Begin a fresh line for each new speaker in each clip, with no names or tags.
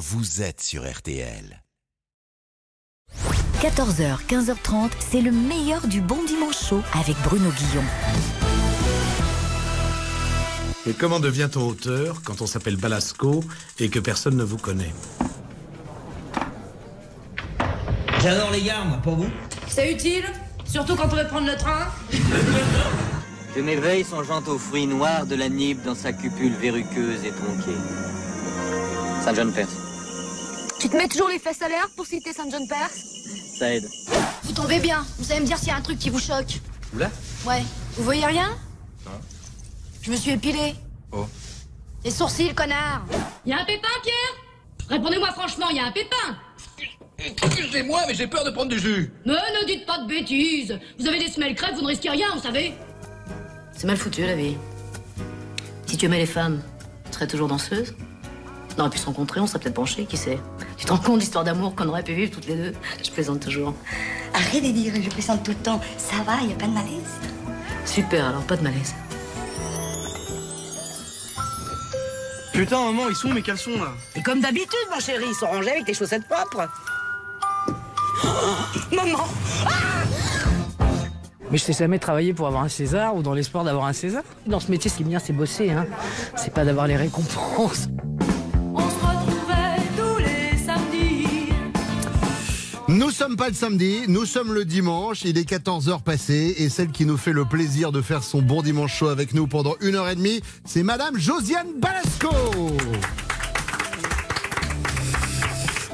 vous êtes sur RTL.
14h, 15h30, c'est le meilleur du bon dimanche chaud avec Bruno Guillon.
Et comment devient-on auteur quand on s'appelle Balasco et que personne ne vous connaît?
J'adore les gares, moi, pour vous.
C'est utile Surtout quand on veut prendre le train
veilles sont jantes aux fruits noirs de la nibe dans sa cupule verruqueuse et tronquée. Saint John Perse.
Tu te mets toujours les fesses à l'air pour citer Saint John Perse
Ça aide.
Vous tombez bien. Vous allez me dire s'il y a un truc qui vous choque.
Là?
Ouais. Vous voyez rien?
Non.
Je me suis épilé.
Oh.
Les sourcils, connard.
Y a un pépin, Pierre? Répondez-moi franchement, y a un pépin
Excusez-moi, mais j'ai peur de prendre du jus.
Mais ne dites pas de bêtises Vous avez des semelles crêpes, vous ne risquez rien, vous savez
C'est mal foutu la vie. Si tu aimais les femmes, tu serais toujours danseuse On aurait pu se rencontrer, on serait peut-être penchés, qui sait Tu te rends compte l'histoire d'amour qu'on aurait pu vivre toutes les deux Je plaisante toujours.
Arrête de dire, je plaisante tout le temps. Ça va, y a pas de malaise.
Super, alors pas de malaise.
Putain, maman, ils sont où mes caleçons là?
Et comme d'habitude, mon chéri, ils sont rangés avec tes chaussettes propres. maman
Mais je t'ai jamais travaillé pour avoir un César ou dans l'espoir d'avoir un César? Dans ce métier, ce qui est bien, c'est bosser. Hein. C'est pas d'avoir les récompenses.
Nous sommes pas le samedi, nous sommes le dimanche, il est 14h passé et celle qui nous fait le plaisir de faire son bon dimanche chaud avec nous pendant une heure et demie, c'est Madame Josiane Balasco.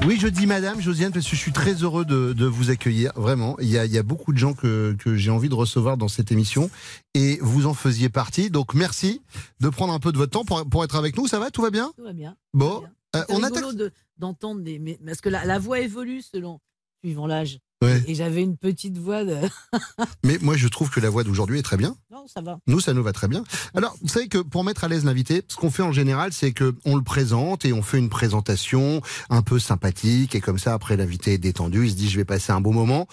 Oui, je dis Madame Josiane parce que je suis très heureux de, de vous accueillir, vraiment. Il y, a, il y a beaucoup de gens que, que j'ai envie de recevoir dans cette émission et vous en faisiez partie. Donc merci de prendre un peu de votre temps pour, pour être avec nous. Ça va? Tout va bien?
Tout va bien.
Bon, euh, on attaque.
de- d'entendre des. mais- parce que la, la voix évolue selon. Suivant l'âge.
Ouais.
Et j'avais une petite voix de.
Mais moi, je trouve que la voix d'aujourd'hui est très bien.
Non, ça va.
Nous, ça nous va très bien. Alors, vous savez que pour mettre à l'aise l'invité, ce qu'on fait en général, c'est que on le présente et on fait une présentation un peu sympathique et comme ça, après l'invité est détendu, il se dit je vais passer un bon moment.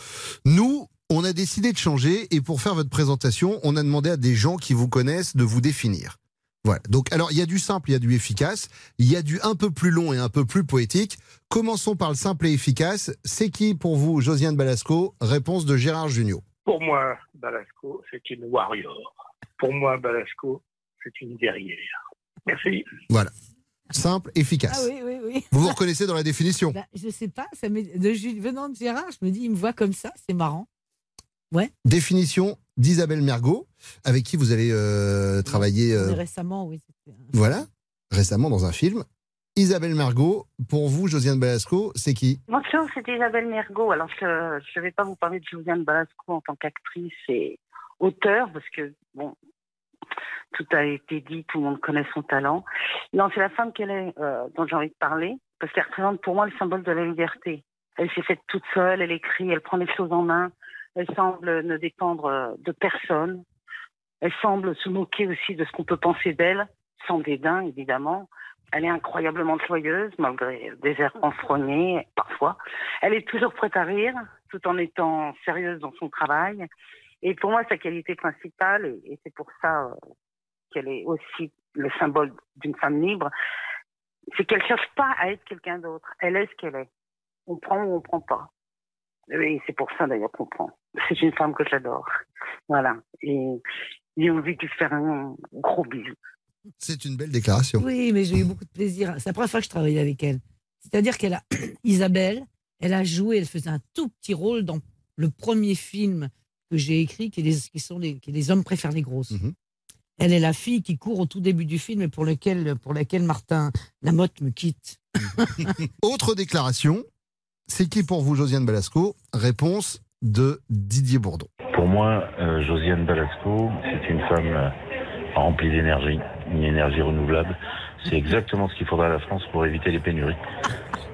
Nous, on a décidé de changer et pour faire votre présentation, on a demandé à des gens qui vous connaissent de vous définir. Voilà. Donc, alors, il y a du simple, il y a du efficace, il y a du un peu plus long et un peu plus poétique. Commençons par le simple et efficace. C'est qui pour vous, Josiane Balasco? Réponse de Gérard Junior.
Pour moi, Balasco, c'est une warrior. Pour moi, Balasco, c'est une guerrière. Merci.
Voilà. Simple, efficace.
Ah oui, oui, oui.
Vous vous reconnaissez dans la définition
Bah, je sais pas, ça de, Jules- venant de Gérard, je me dis, il me voit comme ça, c'est marrant. Ouais.
Définition d'Isabelle Mergot, avec qui vous avez euh, travaillé euh,
Récemment, oui. c'était un-
voilà, récemment dans un film. Isabelle Mergot, pour vous, Josiane Balasco, c'est qui?
Bonjour, c'est Isabelle Mergot. Alors, je ne vais pas vous parler de Josiane Balasco en tant qu'actrice et auteur, parce que, bon, tout a été dit, tout le monde connaît son talent. Non, c'est la femme qu'elle est, euh, dont j'ai envie de parler, parce qu'elle représente pour moi le symbole de la liberté. Elle s'est faite toute seule, elle écrit, elle prend les choses en main, elle semble ne dépendre euh, de personne. Elle semble se moquer aussi de ce qu'on peut penser d'elle, sans dédain, évidemment. Elle est incroyablement joyeuse, malgré des airs enfrognés, parfois. Elle est toujours prête à rire, tout en étant sérieuse dans son travail. Et pour moi, sa qualité principale, et, c'est pour ça euh, qu'elle est aussi le symbole d'une femme libre, c'est qu'elle cherche pas à être quelqu'un d'autre. Elle est ce qu'elle est. On prend ou on prend pas. Et c'est pour ça d'ailleurs qu'on prend. C'est une femme que j'adore. Voilà. Et j'ai envie de lui faire un gros bisou.
C'est une belle déclaration.
Oui, mais j'ai eu beaucoup de plaisir. C'est la première fois que je travaillais avec elle. C'est-à-dire qu'elle a, Isabelle, elle a joué, elle faisait un tout petit rôle dans le premier film que j'ai écrit, qui, est les, qui sont les, qui est les hommes préfèrent les grosses.
Mhm.
Elle est la fille qui court au tout début du film et pour, lequel, pour laquelle Martin Lamotte me quitte.
Autre déclaration, c'est qui pour vous, Josiane Balasco? Réponse de Didier Bourdon.
Pour moi, euh, Josiane Balasco, c'est une femme euh, remplie d'énergie, une énergie renouvelable. C'est exactement ce qu'il faudra à la France pour éviter les pénuries.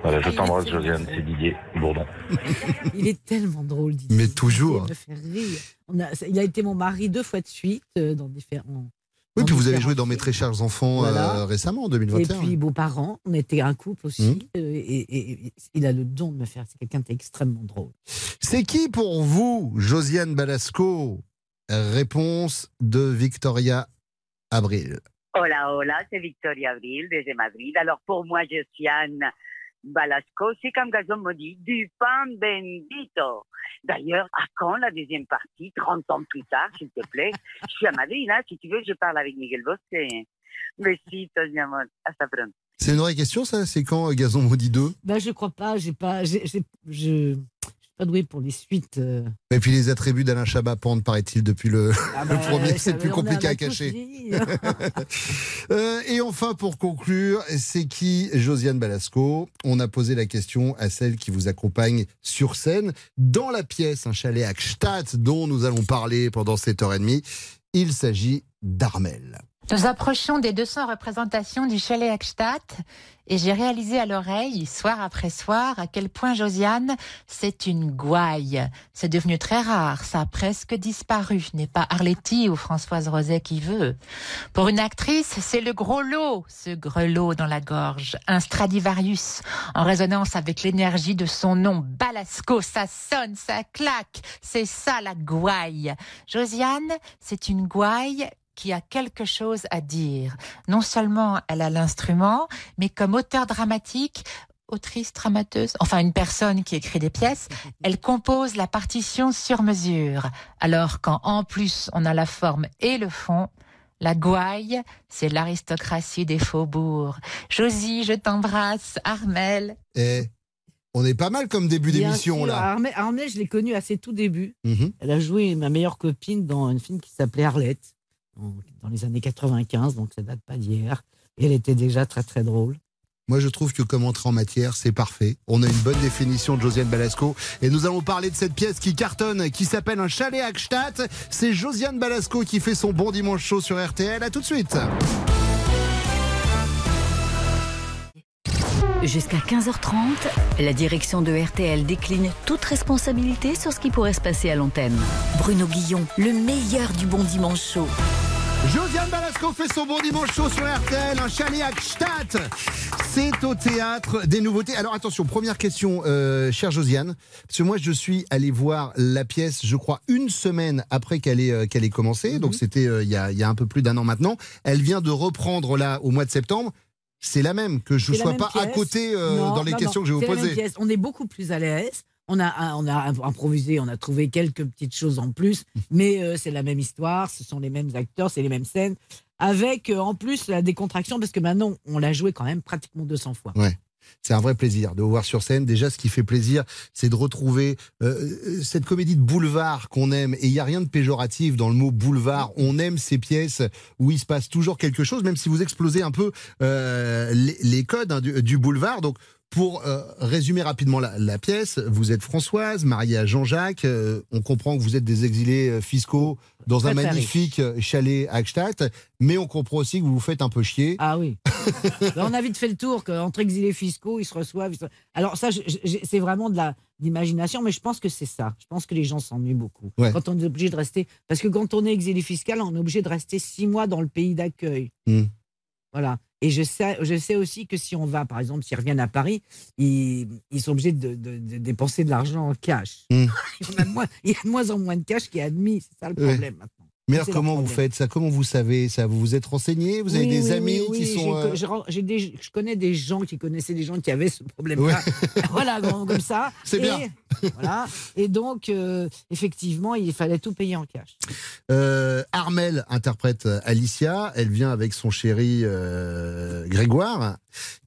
Voilà, je t'embrasse, Josiane, c'est Didier Bourdon.
Il est tellement drôle, Didier.
Mais toujours.
Il me fait rire. On a, il a été mon mari deux fois de suite euh, dans différents.
Oui, puis vous avez joué dans Mes très chers enfants euh, récemment, en
Et
2021.
puis, beaux-parents, on était un couple aussi.
Mmh.
euh, et, et- et il a le don de me faire. C'est quelqu'un d'extrêmement drôle.
C'est qui pour vous, Josiane Balasco? Réponse de Victoria Abril.
Hola, hola, c'est Victoria Abril desde Madrid. Alors pour moi, Josiane,
Balasco, c'est comme Gazon maudit, du pan bendito. D'ailleurs, à quand la deuxième partie, 30 ans plus tard, s'il te plaît Je suis à Madrid, là, si tu veux, je parle avec Miguel Bosque. Besitos, mi amor. Hasta pronto.
C'est une vraie question, ça? C'est quand euh, Gazon Maudit 2
Ben, je crois pas, j'ai pas, je pas doué pour les suites. euh.
Et puis les attributs d'Alain Chabat pendent, paraît-il, depuis le,
Ah
le
bah,
premier,
ça
c'est plus compliqué à cacher. Euh, et enfin, pour conclure, c'est qui Josiane Balasco? On a posé la question à celle qui vous accompagne sur scène dans la pièce Un chalet à Gstaad dont nous allons parler pendant cette heure et demie. Il s'agit d'Armel.
Nous approchons des 200 représentations du chalet Ekstadt et j'ai réalisé à l'oreille, soir après soir, à quel point Josiane, c'est une gouaille. C'est devenu très rare, ça a presque disparu. N'est pas Arletty ou Françoise Roset qui veut. Pour une actrice, c'est le gros lot, ce grelot dans la gorge, un Stradivarius, en résonance avec l'énergie de son nom, Balasco, ça sonne, ça claque, c'est ça la gouaille. Josiane, c'est une gouaille qui a quelque chose à dire. Non seulement elle a l'instrument, mais comme auteur dramatique, autrice, dramateuse, enfin une personne qui écrit des pièces, elle compose la partition sur mesure. Alors quand en plus on a la forme et le fond, la gouaille, c'est l'aristocratie des faubourgs. Josie, je t'embrasse. Armel.
Et on est pas mal comme début d'émission là.
Armel, Armel, je l'ai connue à ses tout débuts.
Mhm.
Elle a joué ma meilleure copine dans un film qui s'appelait Arlette, dans, les années 95, donc ça date pas d'hier. Elle était déjà très très drôle.
Moi, je trouve que comme entrée en matière, c'est parfait. On a une bonne définition de Josiane Balasco. Et nous allons parler de cette pièce qui cartonne, qui s'appelle Un chalet à. C'est Josiane Balasco qui fait son bon dimanche chaud sur RTL. À tout de suite.
Jusqu'à 15h30, la direction de RTL décline toute responsabilité sur ce qui pourrait se passer à l'antenne. Bruno Guillon, le meilleur du bon dimanche chaud.
Josiane Balasco fait son bon dimanche chaud sur RTL, un chalet à Gstaad. C'est au théâtre des nouveautés. Alors attention, première question, euh, chère Josiane, parce que moi je suis allé voir la pièce, je crois, une semaine après qu'elle ait, euh, qu'elle ait commencé, donc c'était euh, il y, a, il y a un peu plus d'un an maintenant. Elle vient de reprendre là au mois de septembre. C'est la même, que je ne sois pas à côté euh,
Non,
dans les
non,
questions
non,
que je vais vous poser.
On est beaucoup plus à l'aise. On a, on a improvisé, on a trouvé quelques petites choses en plus, mais euh, c'est la même histoire, ce sont les mêmes acteurs, c'est les mêmes scènes, avec euh, en plus la décontraction, parce que maintenant on l'a joué quand même pratiquement 200 fois.
Ouais. C'est un vrai plaisir de vous voir sur scène. Déjà, ce qui fait plaisir, c'est de retrouver euh, cette comédie de boulevard qu'on aime. Et il n'y a rien de péjoratif dans le mot boulevard. On aime ces pièces où il se passe toujours quelque chose, même si vous explosez un peu euh, les, les codes hein, du, du boulevard. Donc, pour euh, résumer rapidement la, la pièce, vous êtes Françoise, mariée à Jean-Jacques. euh, on comprend que vous êtes des exilés euh, fiscaux dans un magnifique chalet à Gstaad. Mais on comprend aussi que vous vous faites un peu chier.
Ah oui. Ben, on a vite fait le tour qu'entre exilés fiscaux, ils se reçoivent. ils se- Alors ça, c'est vraiment de la d'imagination, mais je pense que c'est ça. Je pense que les gens s'ennuient beaucoup
Ouais.
quand on est obligé de rester. Parce que quand on est exilé fiscal, on est obligé de rester six mois dans le pays d'accueil.
Hmm.
Voilà. Et je sais, je sais aussi que si on va, par exemple, s'ils reviennent à Paris, ils, ils sont obligés de, de- de dépenser de l'argent en cash.
Hmm.
il, y a de moins, en moins de cash qui est admis. C'est ça le problème.
Mais alors, comment vous faites ça? Comment vous savez? Ça Vous vous êtes renseigné? Vous avez
Oui,
des
oui,
amis
oui,
qui sont.
j'ai-
euh,
des- je connais des gens qui connaissaient des gens qui avaient ce problème-là. voilà, comme ça.
C'est bien.
voilà. Et donc, euh, effectivement, il fallait tout payer en cash.
euh, Armel interprète Alicia. Elle vient avec son chéri Grégoire.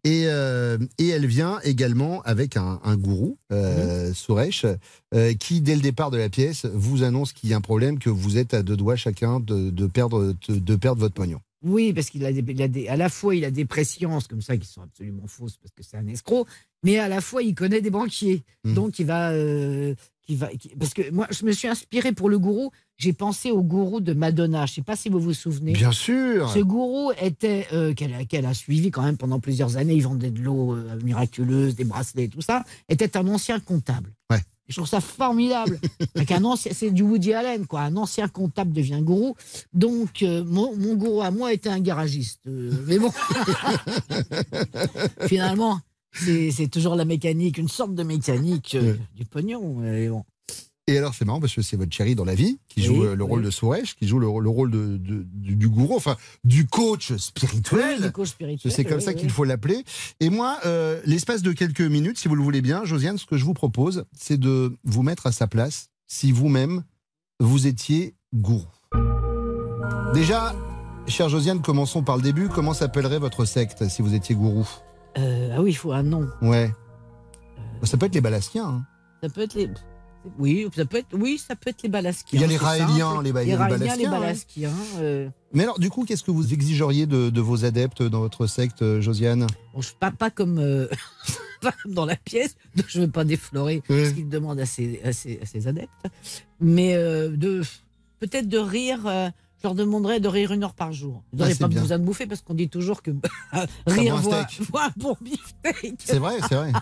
Et, euh, et elle vient également avec un, un gourou, euh,
Mhm.
Suresh, euh, qui, dès le départ de la pièce, vous annonce qu'il y a un problème, que vous êtes à deux doigts chacun de, de perdre, de, de perdre votre pognon.
Oui, parce qu'il a, des, il a des- à la fois il a des presciences comme ça qui sont absolument fausses parce que c'est un escroc, mais à la fois il connaît des banquiers,
Mhm.
donc il va, qui va, qui- parce que moi je me suis inspiré pour le gourou, j'ai pensé au gourou de Madonna. Je sais pas si vous vous souvenez.
Bien sûr
Ce gourou était euh, qu'elle a, suivi quand même pendant plusieurs années. Il vendait de l'eau euh, miraculeuse, des bracelets, tout ça. Était un ancien comptable.
Ouais.
Je trouve ça formidable. C'est du Woody Allen, quoi. Un ancien comptable devient gourou. Donc, euh, mon, mon gourou à moi était un garagiste. Euh, mais bon, finalement, c'est toujours la mécanique, une sorte de mécanique euh, du pognon. Et bon.
Et alors, c'est marrant parce que c'est votre chérie dans la vie qui
Oui,
joue euh, le
oui.
rôle de Souresh, qui joue le, le rôle de, de- du, du gourou, enfin, du coach spirituel.
Oui,
C'est comme ça qu'il faut l'appeler. Et moi, euh, l'espace de quelques minutes, si vous le voulez bien, Josiane, ce que je vous propose, c'est de vous mettre à sa place si vous-même, vous étiez gourou. Déjà, chère Josiane, commençons par le début. Comment s'appellerait votre secte si vous étiez gourou?
Euh, ah oui, il faut un nom.
Ouais. Ça peut être les Balaskiens. hein.
Ça peut être les. Oui, ça peut être. Oui, ça peut être les Balaskiens.
Il y a les Raéliens, les Ba-
les Raéliens, les
Balaskiens, ouais.
Euh,
Mais alors, du coup, qu'est-ce que vous exigeriez de, de vos adeptes dans votre secte, euh, Josiane?
Bon, je, pas, pas comme euh, pas comme dans la pièce, donc je ne veux pas déflorer ce qu'il demande à ses, à, ses, à ses adeptes, mais euh, de peut-être de rire. Je leur demanderais de rire une heure par jour.
Ah,
n'auraient
c'est
pas
bien.
besoin de bouffer parce qu'on dit toujours que rire
un
voit,
steak.
voit un bon beefsteak.
C'est vrai, c'est vrai.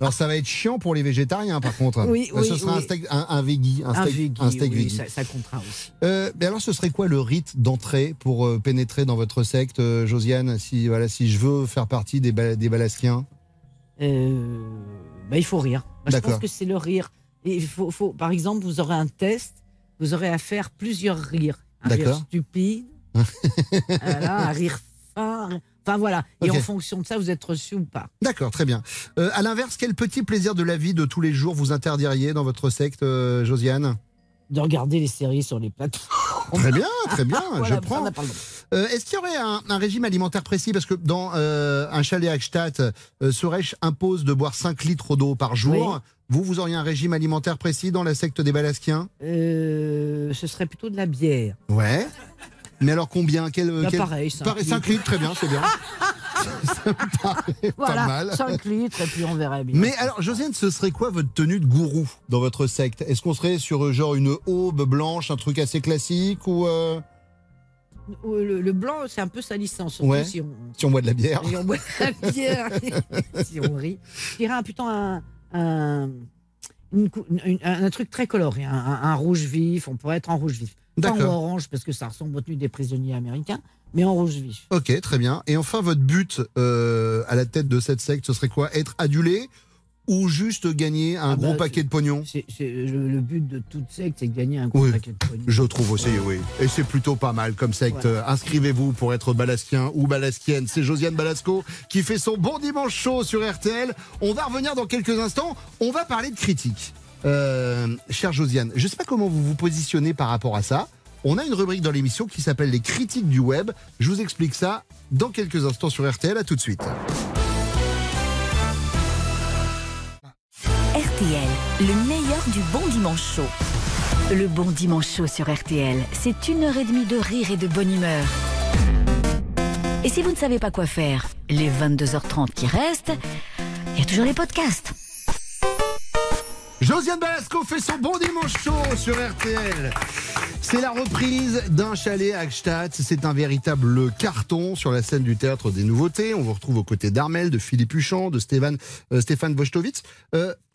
Alors, ça va être chiant pour les végétariens, par contre.
Oui,
Euh, ce
oui,
sera un steak, un, un veggie, un steak,
veggie,
un
oui, ça, ça comptera aussi.
Euh, mais alors, ce serait quoi le rite d'entrée pour euh, pénétrer dans votre secte, euh, Josiane Si voilà, si je veux faire partie des, ba- des Balaskiens.
Euh, bah, il faut rire. Bah, je pense que c'est le rire. Et faut- par exemple, vous aurez un test, vous aurez à faire plusieurs rires. Un rire
D'accord.
stupide, voilà, un rire fin. Enfin voilà. Et en fonction de ça, vous êtes reçu ou pas.
D'accord, très bien. Euh, à l'inverse, quel petit plaisir de la vie de tous les jours vous interdiriez dans votre secte, euh, Josiane?
De regarder les séries sur les plateformes.
Très bien, très bien,
Voilà,
je prends. Euh, Est-ce qu'il y aurait un, un régime alimentaire précis? Parce que dans un chalet à Gstaad, Suresh impose de boire 5 litres d'eau par jour.
Oui.
Vous, vous auriez un régime alimentaire précis dans la secte des Balaskiens
Euh, ce serait plutôt de la bière.
Ouais. Mais alors combien quel,
Bah,
quel-
pareil, cinq
Pareil,
litres.
5 litres, très bien, c'est bien. Ça me paraît
Voilà,
pas mal.
5 litres et puis on verrait bien.
Mais alors, Josiane, ce serait quoi votre tenue de gourou dans votre secte? Est-ce qu'on serait sur euh, genre une aube blanche, un truc assez classique ou euh,
Le, le blanc, c'est un peu salissant, surtout
Ouais.
si on,
si on boit de la bière
si on boit de la bière, si on rit. Je dirais un- plutôt un, un, une cou- une- un, un truc très coloré, un, rouge vif, on pourrait être en rouge vif. Pas en orange parce que ça ressemble aux tenues des prisonniers américains, mais en rouge vif.
Ok, très bien. Et enfin, votre but euh, à la tête de cette secte, ce serait quoi? Être adulé ou juste gagner un
Ah
gros
bah,
paquet de pognon?
C'est, c'est- le but de toute secte, c'est de gagner un gros
Oui,
paquet de pognon.
je trouve aussi, oui. Et c'est plutôt pas mal comme secte. Euh, Inscrivez-vous pour être balaskien ou balaskienne. C'est Josiane Balasco qui fait son bon dimanche chaud sur RTL. On va revenir dans quelques instants. On va parler de critiques. Euh, chère Josiane, je sais pas comment vous vous positionnez par rapport à ça. On a une rubrique dans l'émission qui s'appelle les critiques du web. Je vous explique ça dans quelques instants sur RTL. À tout de suite.
RTL, le meilleur du bon dimanche chaud. Le bon dimanche chaud sur RTL, c'est une heure et demie de rire et de bonne humeur. Et si vous ne savez pas quoi faire, les 22h30 qui restent, il y a toujours les podcasts.
Josiane Balasco fait son bon dimanche chaud sur RTL. C'est la reprise d'un chalet à Gstaad. C'est un véritable carton sur la scène du théâtre des nouveautés. On vous retrouve aux côtés d'Armel, de Philippe Huchon, de Stéphane, euh, Stéphane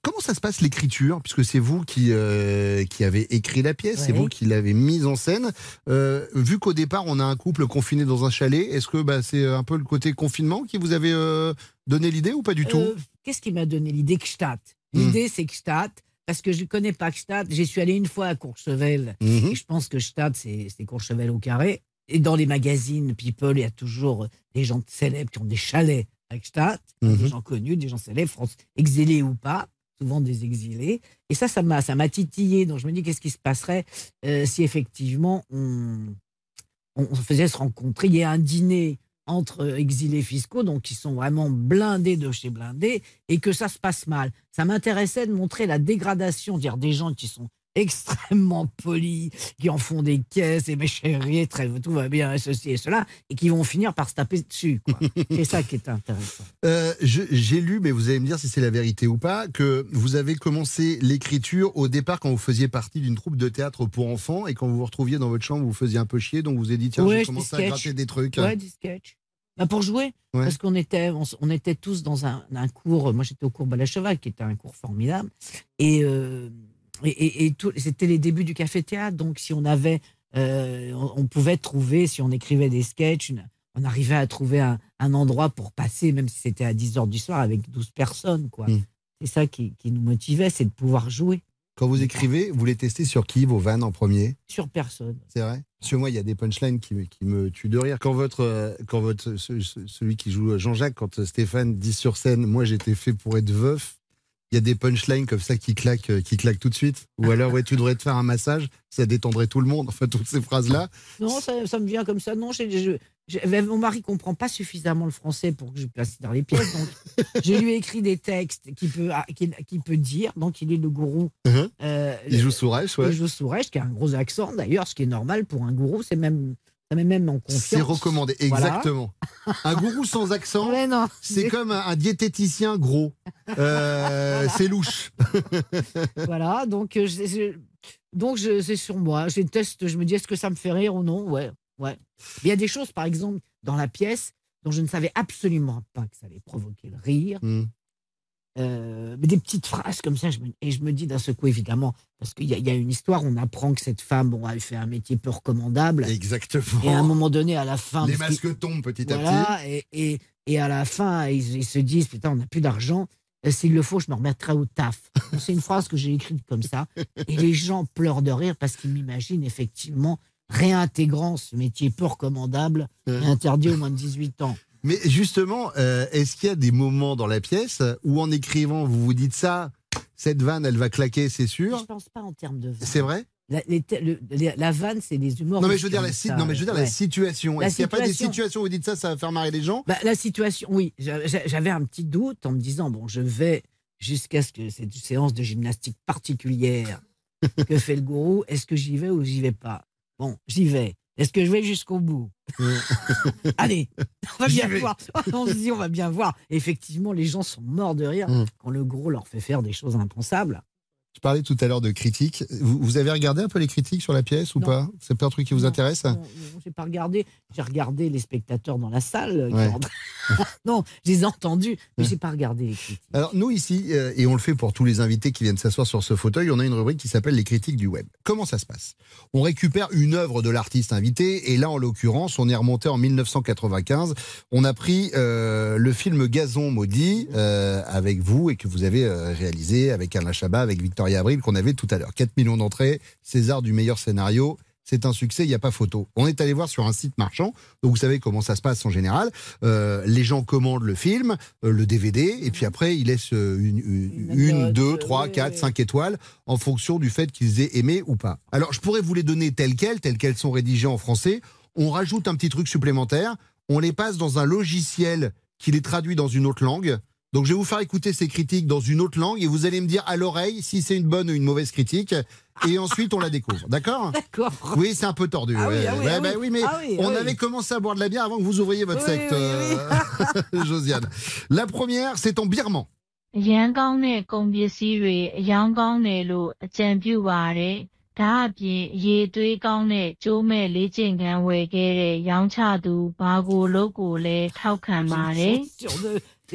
comment ça se passe l'écriture? Puisque c'est vous qui, euh, qui avez écrit la pièce, c'est vous qui l'avez mise en scène. Euh, vu qu'au départ, on a un couple confiné dans un chalet, est-ce que bah, c'est un peu le côté confinement qui vous avait euh, donné l'idée ou pas du tout?
Euh, Qu'est-ce qui m'a donné l'idée Gstaad L'idée, c'est Gstaad, parce que je ne connais pas Gstaad. J'y suis allé une fois à Courchevel,
Mhm.
et je pense que Gstaad, c'est Courchevel au carré. Et dans les magazines People, il y a toujours des gens célèbres qui ont des chalets à Gstaad,
Mhm.
des gens connus, des gens célèbres, France, exilés ou pas, souvent des exilés. Et ça, ça m'a ça m'a titillé. Donc je me dis, qu'est-ce qui se passerait euh, si effectivement on, on, faisait se rencontrer? Il y a un dîner entre exilés fiscaux, donc qui sont vraiment blindés de chez blindés, et que ça se passe mal. Ça m'intéressait de montrer la dégradation, dire des gens qui sont extrêmement polis, qui en font des caisses, et mes chéris, très, tout va bien, et ceci et cela, et qui vont finir par se taper dessus. C'est ça qui est intéressant.
Euh, J'ai lu, mais vous allez me dire si c'est la vérité ou pas, que vous avez commencé l'écriture au départ quand vous faisiez partie d'une troupe de théâtre pour enfants et quand vous vous retrouviez dans votre chambre, vous faisiez un peu chier, donc vous avez dit tiens,
Ouais,
je vais commencer à gratter des trucs.
Ouais, du sketch. Bah, pour jouer,
Ouais.
parce qu'on était, on, était tous dans un, un cours. Moi, j'étais au cours Balacheval, qui était un cours formidable. Et, euh, et, et- et tout- c'était les débuts du café-théâtre. Donc, si on avait, euh, on, on pouvait trouver, si on écrivait des sketchs, une- on arrivait à trouver un, un endroit pour passer, même si c'était à 10 heures du soir, avec 12 personnes. quoi.
Mm.
C'est ça qui, qui nous motivait, c'est de pouvoir jouer.
Quand vous écrivez, vous les testez sur qui, vos vannes en premier?
Sur personne.
C'est vrai? Parce que moi, il y a des punchlines qui, me- qui me tuent de rire. Quand votre, euh, quand votre, ce- ce- celui qui joue Jean-Jacques, quand Stéphane dit sur scène, moi j'étais fait pour être veuf, il y a des punchlines comme ça qui claquent, euh, qui claquent tout de suite. Ou alors, ouais, tu devrais te faire un massage, ça détendrait tout le monde. Enfin, toutes ces phrases-là.
Non, ça, ça me vient comme ça. Non, j'ai- je- j'ai- mon mari comprend pas suffisamment le français pour que je place dans les pièces. Donc, je lui ai écrit des textes qu'il peut, ah, qu'il peut dire. Donc, il est le gourou.
Mhm.
Euh,
Il
le-
joue Sourèche, ouais.
Il joue Sourèche, qui a un gros accent d'ailleurs, ce qui est normal pour un gourou. C'est même, ça met même en confiance.
C'est recommandé,
Voilà.
exactement. Un gourou sans accent, c'est comme un, un diététicien gros. Euh, c'est louche.
voilà, donc euh, je- je- donc je- c'est sur moi. Je teste, je me dis est-ce que ça me fait rire ou non? Ouais, ouais. Il y a des choses, par exemple, dans la pièce dont je ne savais absolument pas que ça allait provoquer le rire.
Hmm.
Euh, des petites phrases comme ça, je me- et je me dis d'un seul coup, évidemment, parce qu'il y, a- y a une histoire, on apprend que cette femme, bon, elle fait un métier peu recommandable.
Exactement.
Et à un moment donné, à la fin.
Les masques tombent petit à
voilà, Et, et, et à la fin, ils, ils se disent Putain, on n'a plus d'argent. Euh, S'il le faut, je me remettrai au taf. C'est une phrase que j'ai écrite comme ça. Et les gens pleurent de rire parce qu'ils m'imaginent effectivement réintégrant ce métier peu recommandable et interdit aux moins de 18 ans.
Mais justement, euh, est-ce qu'il y a des moments dans la pièce où en écrivant, vous vous dites ça, cette vanne, elle va claquer, c'est sûr
Je pense pas en termes de vanne.
C'est vrai
La, les te- le- les- la vanne, c'est les humours.
non mais je veux dire la, si- non, mais je veux dire la situation. Est-ce qu'il n'y a pas des
situation.
situations où vous dites ça, ça va faire marrer les gens
Bah, la situation, oui. J'a- j'a- J'avais un petit doute en me disant bon, je vais jusqu'à ce que cette séance de gymnastique particulière que fait le gourou, est-ce que j'y vais ou j'y vais pas? Bon, j'y vais. Est-ce que je vais jusqu'au bout Allez, on va bien voir. On se dit, on va bien voir. Effectivement, les gens sont morts de rire
Mm.
quand le gros leur fait faire des choses impensables.
Je parlais tout à l'heure de critiques. Vous, vous avez regardé un peu les critiques sur la pièce ou
Non.
pas? C'est pas un truc qui vous intéresse?
Non, non, j'ai pas regardé. J'ai regardé les spectateurs dans la salle. euh,
Ouais.
non, je les ai entendus, mais j'ai pas regardé les critiques.
Alors nous ici, euh, et on le fait pour tous les invités qui viennent s'asseoir sur ce fauteuil, on a une rubrique qui s'appelle les critiques du web. Comment ça se passe? On récupère une œuvre de l'artiste invité, et là en l'occurrence, on est remonté en 1995. On a pris euh, le film Gazon maudit euh, avec vous et que vous avez réalisé avec Alain Chabat, avec Victoria Abril qu'on avait tout à l'heure. 4 millions d'entrées, César du meilleur scénario. C'est un succès, il n'y a pas photo. On est allé voir sur un site marchand, donc vous savez comment ça se passe en général. Euh, les gens commandent le film, euh, le DVD, et puis après ils laissent euh, une, une, une,
note,
deux, trois,
oui,
quatre,
oui.
cinq étoiles en fonction du fait qu'ils aient aimé ou pas. Alors je pourrais vous les donner telles quelles, telles qu'elles sont rédigées en français. On rajoute un petit truc supplémentaire, on les passe dans un logiciel qui les traduit dans une autre langue. Donc je vais vous faire écouter ces critiques dans une autre langue et vous allez me dire à l'oreille si c'est une bonne ou une mauvaise critique. Et ensuite on la découvre. D'accord
D'accord.
Oui, c'est un peu tordu.
Ah oui,
ouais.
ah oui,
Ouais,
ah
bah
oui.
oui, mais
Ah oui,
on
oui.
avait commencé à boire de la bière avant que vous ouvriez votre
Oui,
secte,
oui,
euh, Josiane. La première, c'est en birman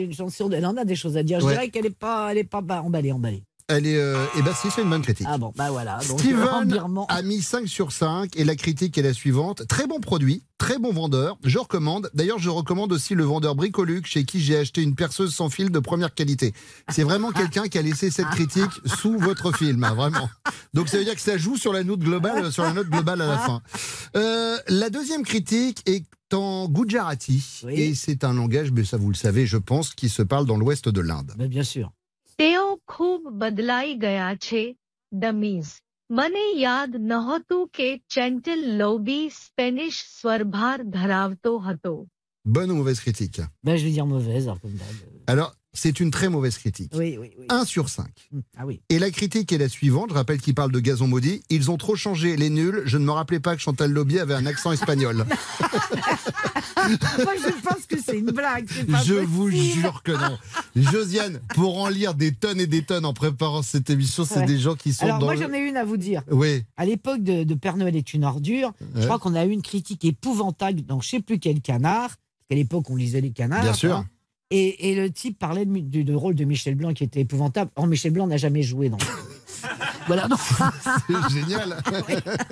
une chanson d'elle en a des choses à dire. Je dirais qu'elle n'est pas, elle est pas emballée, emballée.
Elle est, euh, et ben si, c'est une bonne critique.
Ah bon, bah voilà. Donc
Steven a mis 5 sur 5 et la critique est la suivante. Très bon produit, très bon vendeur, je recommande. D'ailleurs, je recommande aussi le vendeur Bricoluc chez qui j'ai acheté une perceuse sans fil de première qualité. C'est vraiment quelqu'un qui a laissé cette critique sous votre film, hein, vraiment. Donc ça veut dire que ça joue sur la note globale, sur la note globale à la fin. Euh, la deuxième critique est en Gujarati et c'est un langage, mais ça vous le savez, je pense, qui se parle dans l'ouest de l'Inde.
Mais bien sûr.
તેઓ ખૂબ બદલાઈ ગયા છે ડમીઝ મને યાદ નહોતું કે ચેન્ટલ લોબી સ્પેનિશ સ્વરભાર ધરાવતો હતો
Bonne ou mauvaise critique
Ben, je vais dire mauvaise. alors, comme d'hab.
Alors, c'est une très mauvaise critique.
Oui, oui, oui.
1 sur 5.
Ah oui.
Et la critique est la suivante, je rappelle qu'il parle de gazon maudit. Ils ont trop changé les nuls, je ne me rappelais pas que Chantal Lobby avait un accent espagnol.
Moi, je pense que c'est une blague. pas
je
possible.
vous jure que non. Josiane, pour en lire des tonnes et des tonnes en préparant cette émission, c'est
Ouais.
des gens qui sont
Alors,
dans
moi,
le-
j'en ai une à vous dire.
Oui.
À l'époque de, de Père Noël est une ordure, je crois qu'on a eu une critique épouvantable dans je sais plus quel canard. Parce qu'à l'époque, on lisait les canards.
Bien sûr.
hein. Et, et le type parlait de mu- du, du rôle de Michel Blanc qui était épouvantable. Or, Michel Blanc n'a jamais joué dans. voilà. donc-
C'est génial.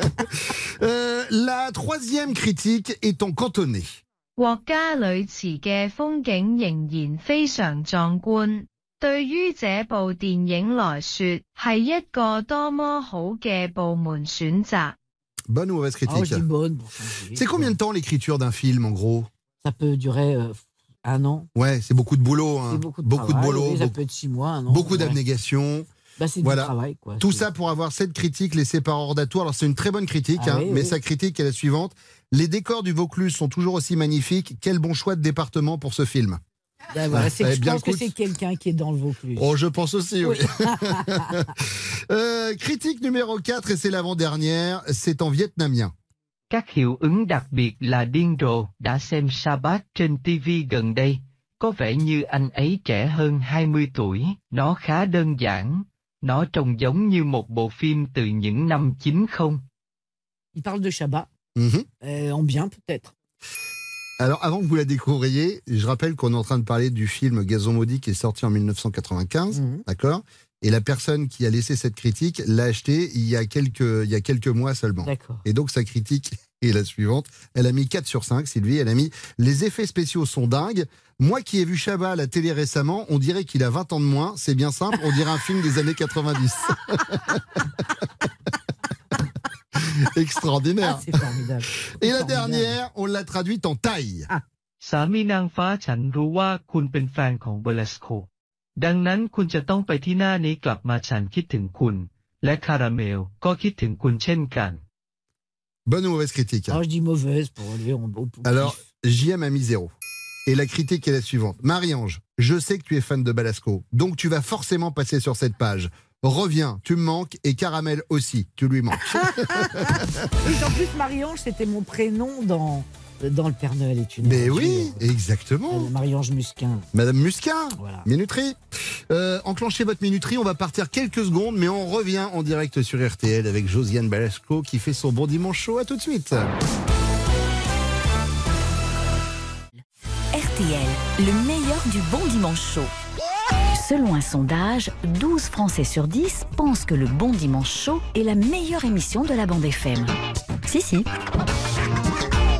Euh, la troisième critique est en cantonais.
国家里池嘅风景仍然非常壮观， 对于这部电影来说，系一个多么好嘅部门选择。
Bonne ou mauvaise critique
Ah, je dis bonne. pour changer.
C'est combien de temps l'écriture d'un film, en gros
Ça peut durer euh, un an.
Ouais, c'est beaucoup de boulot. Hein.
Beaucoup de
beaucoup de boulot,
ça
beaucoup,
peut être six mois, un an.
beaucoup
ouais.
d'abnégation.
Bah, c'est
Voilà.
du travail, quoi.
Tout ça pour avoir cette critique laissée par Ordatour. Alors c'est une très bonne critique,
Ah
hein,
oui,
mais
oui.
sa critique est la suivante. Les décors du Vaucluse sont toujours aussi magnifiques. Quel bon choix de département pour ce film.
Ah, voilà,
Ah,
c'est
eh
je
bien,
pense que c'est quelqu'un qui est dans le Vaucluse.
Oh, je pense aussi, oui.
Oui.
Euh, critique numéro 4, et c'est l'avant-dernière, c'est en vietnamien.
Các hiệu ứng đặc biệt là điên rồ đã xem Sabat trên TV gần đây. Có vẻ như anh ấy trẻ hơn 20 tuổi. Nó khá đơn giản. Nó trông giống như một bộ phim từ những năm 90.
Il parle de Shabbat.
Mhm.
Euh, en bien, peut-être.
Alors, avant que vous la découvriez, je rappelle qu'on est en train de parler du film Gazon maudit qui est sorti en 1995,
Mhm.
d'accord? Et la personne qui a laissé cette critique l'a acheté il y a quelques, il y a quelques mois seulement.
D'accord.
Et donc, sa critique est la suivante. Elle a mis 4 sur 5, Sylvie. Elle a mis Les effets spéciaux sont dingues. Moi qui ai vu Chabat à la télé récemment, on dirait qu'il a 20 ans de moins. C'est bien simple, on dirait un film des années 90. Extraordinaire.
Ah, c'est formidable.
Et la
Formidable.
dernière, on l'a traduite en taille.
ส ามีนางฟ้าฉันรู้ว่าคุณเป็นแฟนของเบลสโค ดังนั้นคุณจะต้องไปที่หน้านี้กลับมาฉันคิดถึงคุณ และคาราเมลก็คิดถึงคุณเช่นกัน
Bonne ou mauvaise critique hein
Alors, je dis mauvaise pour aller au, au- au
Alors,
pif.
JM a mis zéro. Et la critique est la suivante. Marie-Ange, je sais que tu es fan de Balasco, donc tu vas forcément passer sur cette page. Reviens, tu me manques, et Caramel aussi, tu lui manques.
Et en plus, Marie-Ange, c'était mon prénom dans, dans Le Père Noël est une
Mais oui, exactement.
Marie-Ange Musquin.
Madame Muscat,
Voilà.
minuterie. Euh, enclenchez votre minuterie, on va partir quelques secondes, mais on revient en direct sur RTL avec Josiane Balasco qui fait son bon dimanche chaud. À tout de suite.
RTL, le meilleur du bon dimanche chaud. Selon un sondage, 12 Français sur 10 pensent que le bon dimanche chaud est la meilleure émission de la bande FM. Si, si.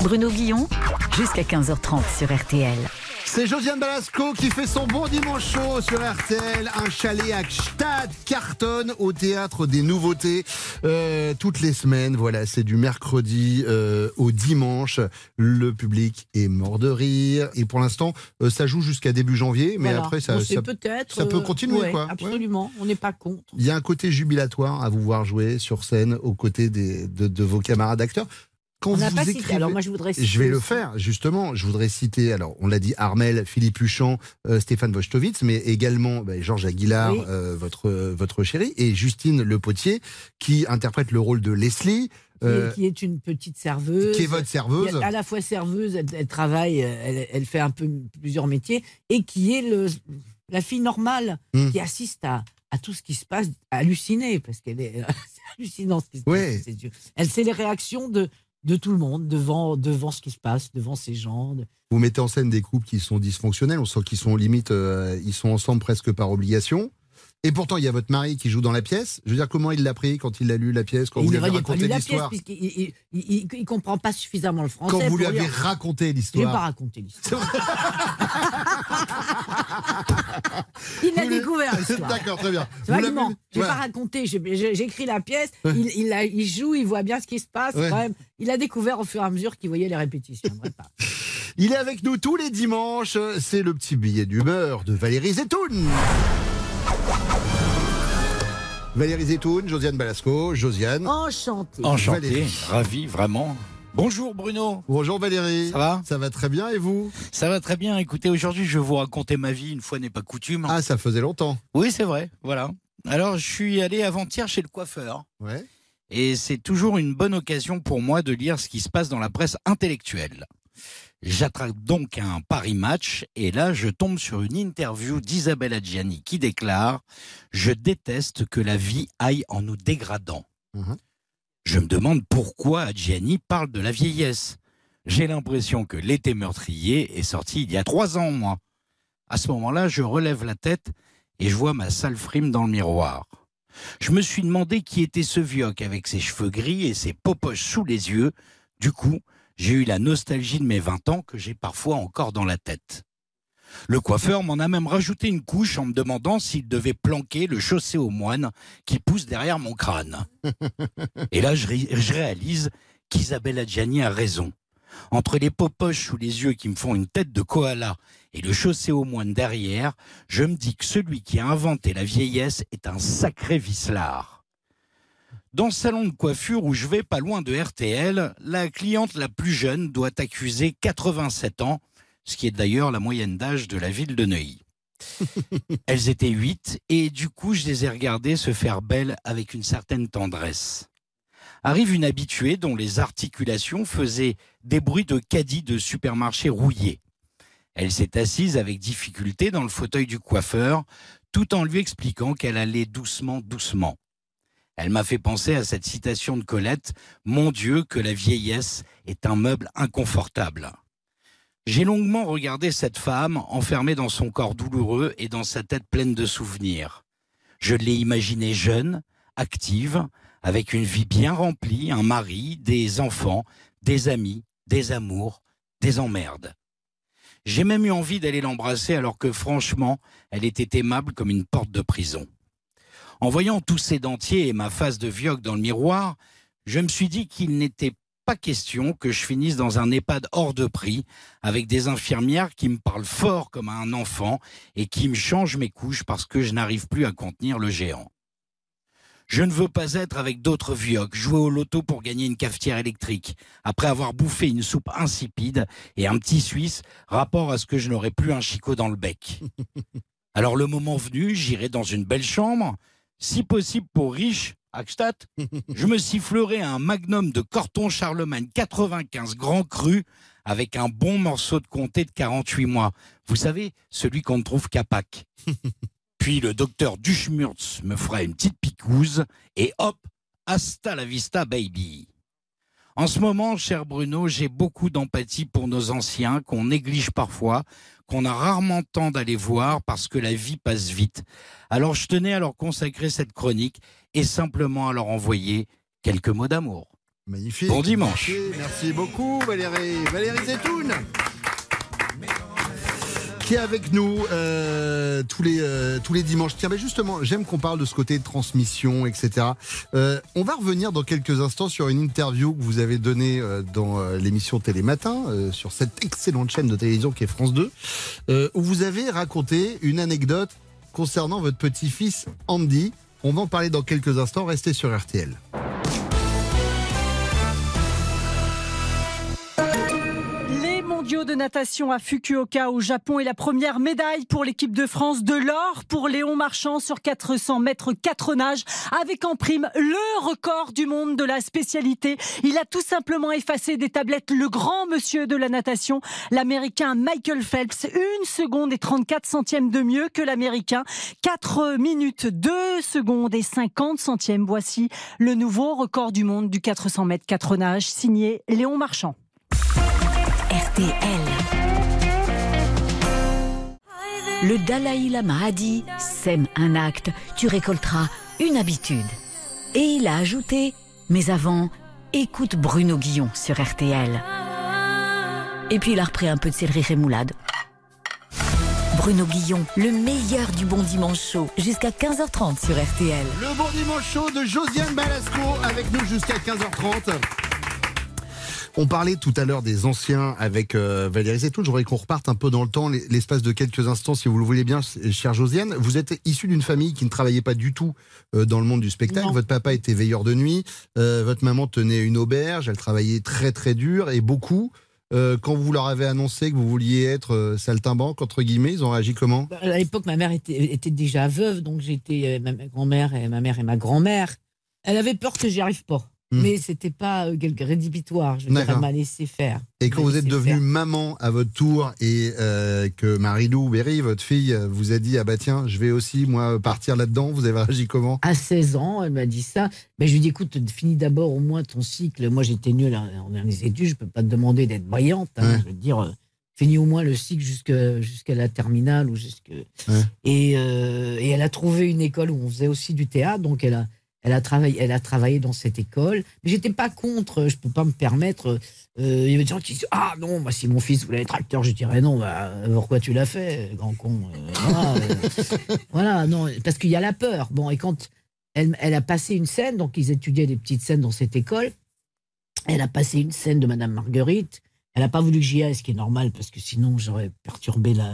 Bruno Guillon, jusqu'à 15h30 sur RTL.
C'est Josiane Balasco qui fait son bon dimanche chaud sur RTL. Un chalet à Gstaad cartonne au théâtre des nouveautés euh, toutes les semaines. Voilà, c'est du mercredi euh, au dimanche. Le public est mort de rire. Et pour l'instant, euh, ça joue jusqu'à début janvier. Mais
Voilà.
après, ça,
c'est
ça,
peut-être.
ça peut
euh,
continuer.
ouais,
quoi. Ouais.
Absolument. On n'est pas contre.
Il y a un côté jubilatoire à vous voir jouer sur scène aux côtés des, de, de vos camarades acteurs. Quand
On
vous
pas cité. Alors, moi, je voudrais
je vais le faire, justement. Je voudrais citer, alors, on l'a dit, Armel, Philippe Huchamp, euh, Stéphane Wojtowicz, mais également bah, Georges Aguilar,
Oui.
euh, votre, votre chérie, et Justine Le Potier, qui interprète le rôle de Leslie.
qui est-
euh,
qui est une petite serveuse.
qui est votre serveuse.
Est à la fois serveuse, elle, elle travaille, euh, elle, elle fait un peu plusieurs métiers, et qui est le, la fille normale
Hmm.
qui assiste à, à tout ce qui se passe, hallucinée, parce qu'elle est c'est hallucinant ce qui se passe. Elle sait les réactions de, de tout le monde devant, devant ce qui se passe, devant ces gens.
Vous mettez en scène des couples qui sont dysfonctionnels, on sent qu'ils sont limite, euh, ils sont ensemble presque par obligation. Et pourtant, il y a votre mari qui joue dans la pièce. Je veux dire, comment il l'a pris quand il a lu la pièce, quand
Et
vous
il
lui avez raconté
la
l'histoire
il, il, il- il comprend pas suffisamment le français.
Quand vous lui avez raconté
Je n'ai pas
l'histoire.
raconté l'histoire. il a
Vous lui-
découvert l'histoire.
D'accord, très bien.
Vaguement. Je n'ai
Ouais.
pas raconté. J'écris la pièce.
Ouais.
Il, il, a- il joue, il voit bien ce qui se passe.
Ouais.
Quand même. Il a découvert au fur et à mesure qu'il voyait les répétitions. Ne pas.
Il est avec nous tous les dimanches. C'est le petit billet d'humeur de Valérie Zetoun. Valérie Zetoun, Josiane Balasco, Josiane.
Enchanté.
Enchanté,
Valérie.
ravi, vraiment. Bonjour Bruno.
Bonjour Valérie.
Ça va
Ça va très bien et vous?
Ça va très bien. Écoutez, aujourd'hui, je vais vous raconter ma vie, une fois n'est pas coutume.
Ah, ça faisait longtemps.
Oui, c'est vrai, voilà. Alors, je suis allé avant-hier chez le coiffeur.
Ouais.
Et c'est toujours une bonne occasion pour moi de lire ce qui se passe dans la presse intellectuelle. J'attrape donc un Paris Match et là je tombe sur une interview d'Isabelle Adjani qui déclare « Je déteste que la vie aille en nous dégradant
Mhm.
Je me demande pourquoi Adjani parle de la vieillesse. J'ai l'impression que L'été meurtrier est sorti il y a trois ans, moi. À ce moment-là, je relève la tête et je vois ma sale frime dans le miroir. Je me suis demandé qui était ce vioc avec ses cheveux gris et ses popoches sous les yeux. Du coup, j'ai eu la nostalgie de mes 20 ans que j'ai parfois encore dans la tête. Le coiffeur m'en a même rajouté une couche en me demandant s'il devait planquer le chaussé aux moines qui pousse derrière mon crâne. Et là, je, ré- je réalise qu'Isabelle Adjani a raison. Entre les popoches sous les yeux qui me font une tête de koala et le chaussé aux moines derrière, je me dis que celui qui a inventé la vieillesse est un sacré vicelard. Dans le salon de coiffure où je vais pas loin de RTL, la cliente la plus jeune doit accuser 87 ans, ce qui est d'ailleurs la moyenne d'âge de la ville de Neuilly. Elles étaient huit et du coup je les ai regardées se faire belles avec une certaine tendresse. Arrive une habituée dont les articulations faisaient des bruits de caddie de supermarché rouillé. Elle s'est assise avec difficulté dans le fauteuil du coiffeur, tout en lui expliquant qu'elle allait doucement, doucement. Elle m'a fait penser à cette citation de Colette Mon Dieu, que la vieillesse est un meuble inconfortable. J'ai longuement regardé cette femme enfermée dans son corps douloureux et dans sa tête pleine de souvenirs. Je l'ai imaginée jeune, active, avec une vie bien remplie, un mari, des enfants, des amis, des amours, des emmerdes. J'ai même eu envie d'aller l'embrasser alors que franchement, elle était aimable comme une porte de prison. En voyant tous ces dentiers et ma face de vioque dans le miroir, je me suis dit qu'il n'était pas question que je finisse dans un EHPAD hors de prix avec des infirmières qui me parlent fort comme à un enfant et qui me changent mes couches parce que je n'arrive plus à contenir le géant. Je ne veux pas être avec d'autres vioques, jouer au loto pour gagner une cafetière électrique, après avoir bouffé une soupe insipide et un petit Suisse, rapport à ce que je n'aurais plus un chicot dans le bec. Alors le moment venu, j'irai dans une belle chambre, si possible pour riche, Hackstatt, je me sifflerai un magnum de Corton Charlemagne 95 grand cru avec un bon morceau de comté de 48 mois. Vous savez, celui qu'on ne trouve qu'à Pâques. Puis le docteur Duschmurtz me fera une petite picouse et hop, hasta la vista baby. En ce moment, cher Bruno, j'ai beaucoup d'empathie pour nos anciens qu'on néglige parfois, qu'on a rarement temps d'aller voir parce que la vie passe vite. Alors je tenais à leur consacrer cette chronique et simplement à leur envoyer quelques mots d'amour.
Magnifique.
Bon dimanche.
Merci, merci beaucoup Valérie. Valérie Zetoun qui est avec nous euh, tous, les, euh, tous les dimanches. Tiens, mais justement, j'aime qu'on parle de ce côté de transmission, etc. Euh, on va revenir dans quelques instants sur une interview que vous avez donnée euh, dans euh, l'émission Télématin, euh, sur cette excellente chaîne de télévision qui est France 2, euh, où vous avez raconté une anecdote concernant votre petit-fils Andy. On va en parler dans quelques instants. Restez sur RTL.
De natation à Fukuoka au Japon et la première médaille pour l'équipe de France de l'or pour Léon Marchand sur 400 mètres 4 nages avec en prime le record du monde de la spécialité. Il a tout simplement effacé des tablettes le grand monsieur de la natation, l'américain Michael Phelps, une seconde et 34 centièmes de mieux que l'américain. 4 minutes 2 secondes et 50 centièmes. Voici le nouveau record du monde du 400 mètres 4 nages signé Léon Marchand.
RTL. Le Dalai Lama a dit Sème un acte, tu récolteras une habitude. Et il a ajouté Mais avant, écoute Bruno Guillon sur RTL. Et puis il a repris un peu de céleri rémoulade. Bruno Guillon, le meilleur du bon dimanche chaud, jusqu'à 15h30 sur RTL.
Le bon dimanche chaud de Josiane Balasco avec nous jusqu'à 15h30. On parlait tout à l'heure des anciens avec euh, Valérie Zetoun. J'aurais qu'on reparte un peu dans le temps, l'espace de quelques instants, si vous le voulez bien, chère Josiane. Vous êtes issue d'une famille qui ne travaillait pas du tout euh, dans le monde du spectacle.
Non.
Votre papa était veilleur de nuit. euh, votre maman tenait une auberge. Elle travaillait très très dur et beaucoup. Euh, quand vous leur avez annoncé que vous vouliez être euh, saltimbanque, entre guillemets, ils ont réagi comment?
Bah, À l'époque, ma mère était, était déjà veuve, donc j'étais euh, ma ma grand-mère et ma mère et ma grand-mère. Elle avait peur que j'y arrive pas. Mais c'était pas euh, quelque rédhibitoire. Je
Hmm.
Elle m'a laissé faire.
Et quand vous êtes devenue maman à votre tour et euh, que Marie-Lou Berry, votre fille, vous a dit Ah bah tiens, je vais aussi, moi, partir là-dedans, vous avez réagi comment?
À 16 ans, elle m'a dit ça. Mais je lui ai dit écoute, finis d'abord au moins ton cycle. Moi, j'étais nulle en les études, je peux pas te demander d'être brillante. hein. Je veux dire, euh, finis au moins le cycle jusqu'à la terminale ou jusque. Et, euh, et elle a trouvé une école où on faisait aussi du théâtre, donc elle a. Elle a travaillé, elle a travaillé dans cette école. Mais j'étais pas contre. Je peux pas me permettre. euh, il y avait des gens qui disaient ah non, moi si mon fils voulait être acteur, je dirais non. Bah, pourquoi tu l'as fait, grand con euh, voilà, euh, voilà, non, parce qu'il y a la peur. Bon, et quand elle, elle a passé une scène, donc ils étudiaient des petites scènes dans cette école. Elle a passé une scène de Madame Marguerite. Elle n'a pas voulu que j'y aille, ce qui est normal parce que sinon j'aurais perturbé la,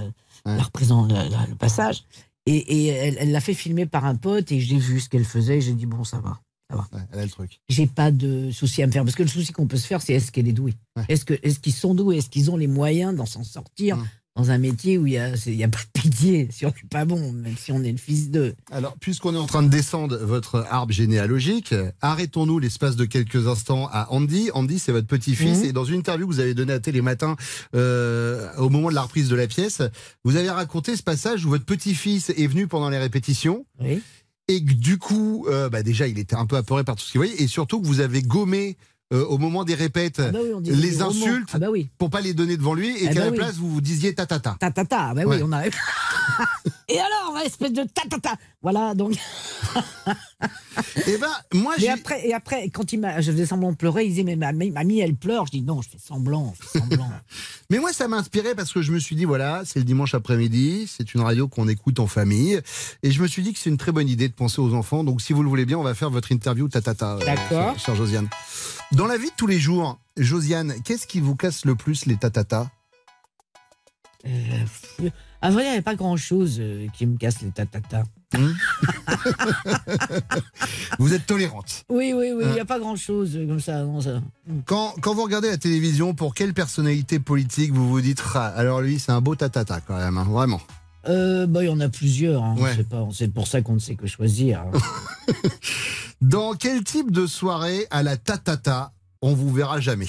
la- la- le passage. Et, et elle l'a fait filmer par un pote et j'ai vu ce qu'elle faisait. et J'ai dit bon, ça va, ça va.
elle a le truc.
J'ai pas de souci à me faire parce que le souci qu'on peut se faire, c'est est-ce qu'elle est douée? Est-ce que est-ce qu'ils sont doués? Est-ce qu'ils ont les moyens d'en s'en sortir?
Mmh.
Dans un métier où il y a il y a pas de pitié si on n'est pas bon, même si on est le fils d'eux.
Alors, puisqu'on est en train de descendre votre arbre généalogique, arrêtons-nous l'espace de quelques instants à Andy. Andy, c'est votre petit-fils.
Mhm.
Et dans une interview que vous avez donnée à Télématin, euh, au moment de la reprise de la pièce, vous avez raconté ce passage où votre petit-fils est venu pendant les répétitions.
Oui.
Et que du coup, euh, bah déjà, il était un peu apeuré par tout ce qu'il voyait. Et surtout que vous avez gommé euh, au moment des répètes
bah oui, on disait
les insultes
Ah bah oui.
pour pas les donner devant lui et
Ah
qu'à
bah
la
oui.
place, vous vous disiez tatata.
Ta-ta-ta, bah
Ouais.
oui, on a. Et alors, espèce de ta-ta-ta Voilà, donc.
Et ben, moi,
Et après, et après, quand il m'a, je faisais semblant de pleurer, il disait, mais mamie, mamie, elle pleure. Je dis, non, je fais semblant, je fais semblant.
Mais moi, ça m'a inspiré parce que je me suis dit, voilà, c'est le dimanche après-midi, c'est une radio qu'on écoute en famille. Et je me suis dit que c'est une très bonne idée de penser aux enfants. Donc, si vous le voulez bien, on va faire votre interview tatata. euh,
D'accord.
chère- Chère Josiane. Dans la vie de tous les jours, Josiane, qu'est-ce qui vous casse le plus les tatata
Euh, à vrai dire, il n'y a pas grand-chose euh, qui me casse les ta-ta-ta.
Vous êtes tolérante.
Oui, oui, oui, il
Hein.
n'y a pas grand-chose euh, comme ça. Non, ça.
Quand, quand vous regardez la télévision, pour quelle personnalité politique vous vous dites, Ah, alors lui, c'est un beau tatata quand même, hein, vraiment.
Euh, bah, il y en a plusieurs. hein, on
Ouais.
C'est pour ça qu'on ne sait que choisir. hein.
Dans quel type de soirée à la tatata on vous verra jamais?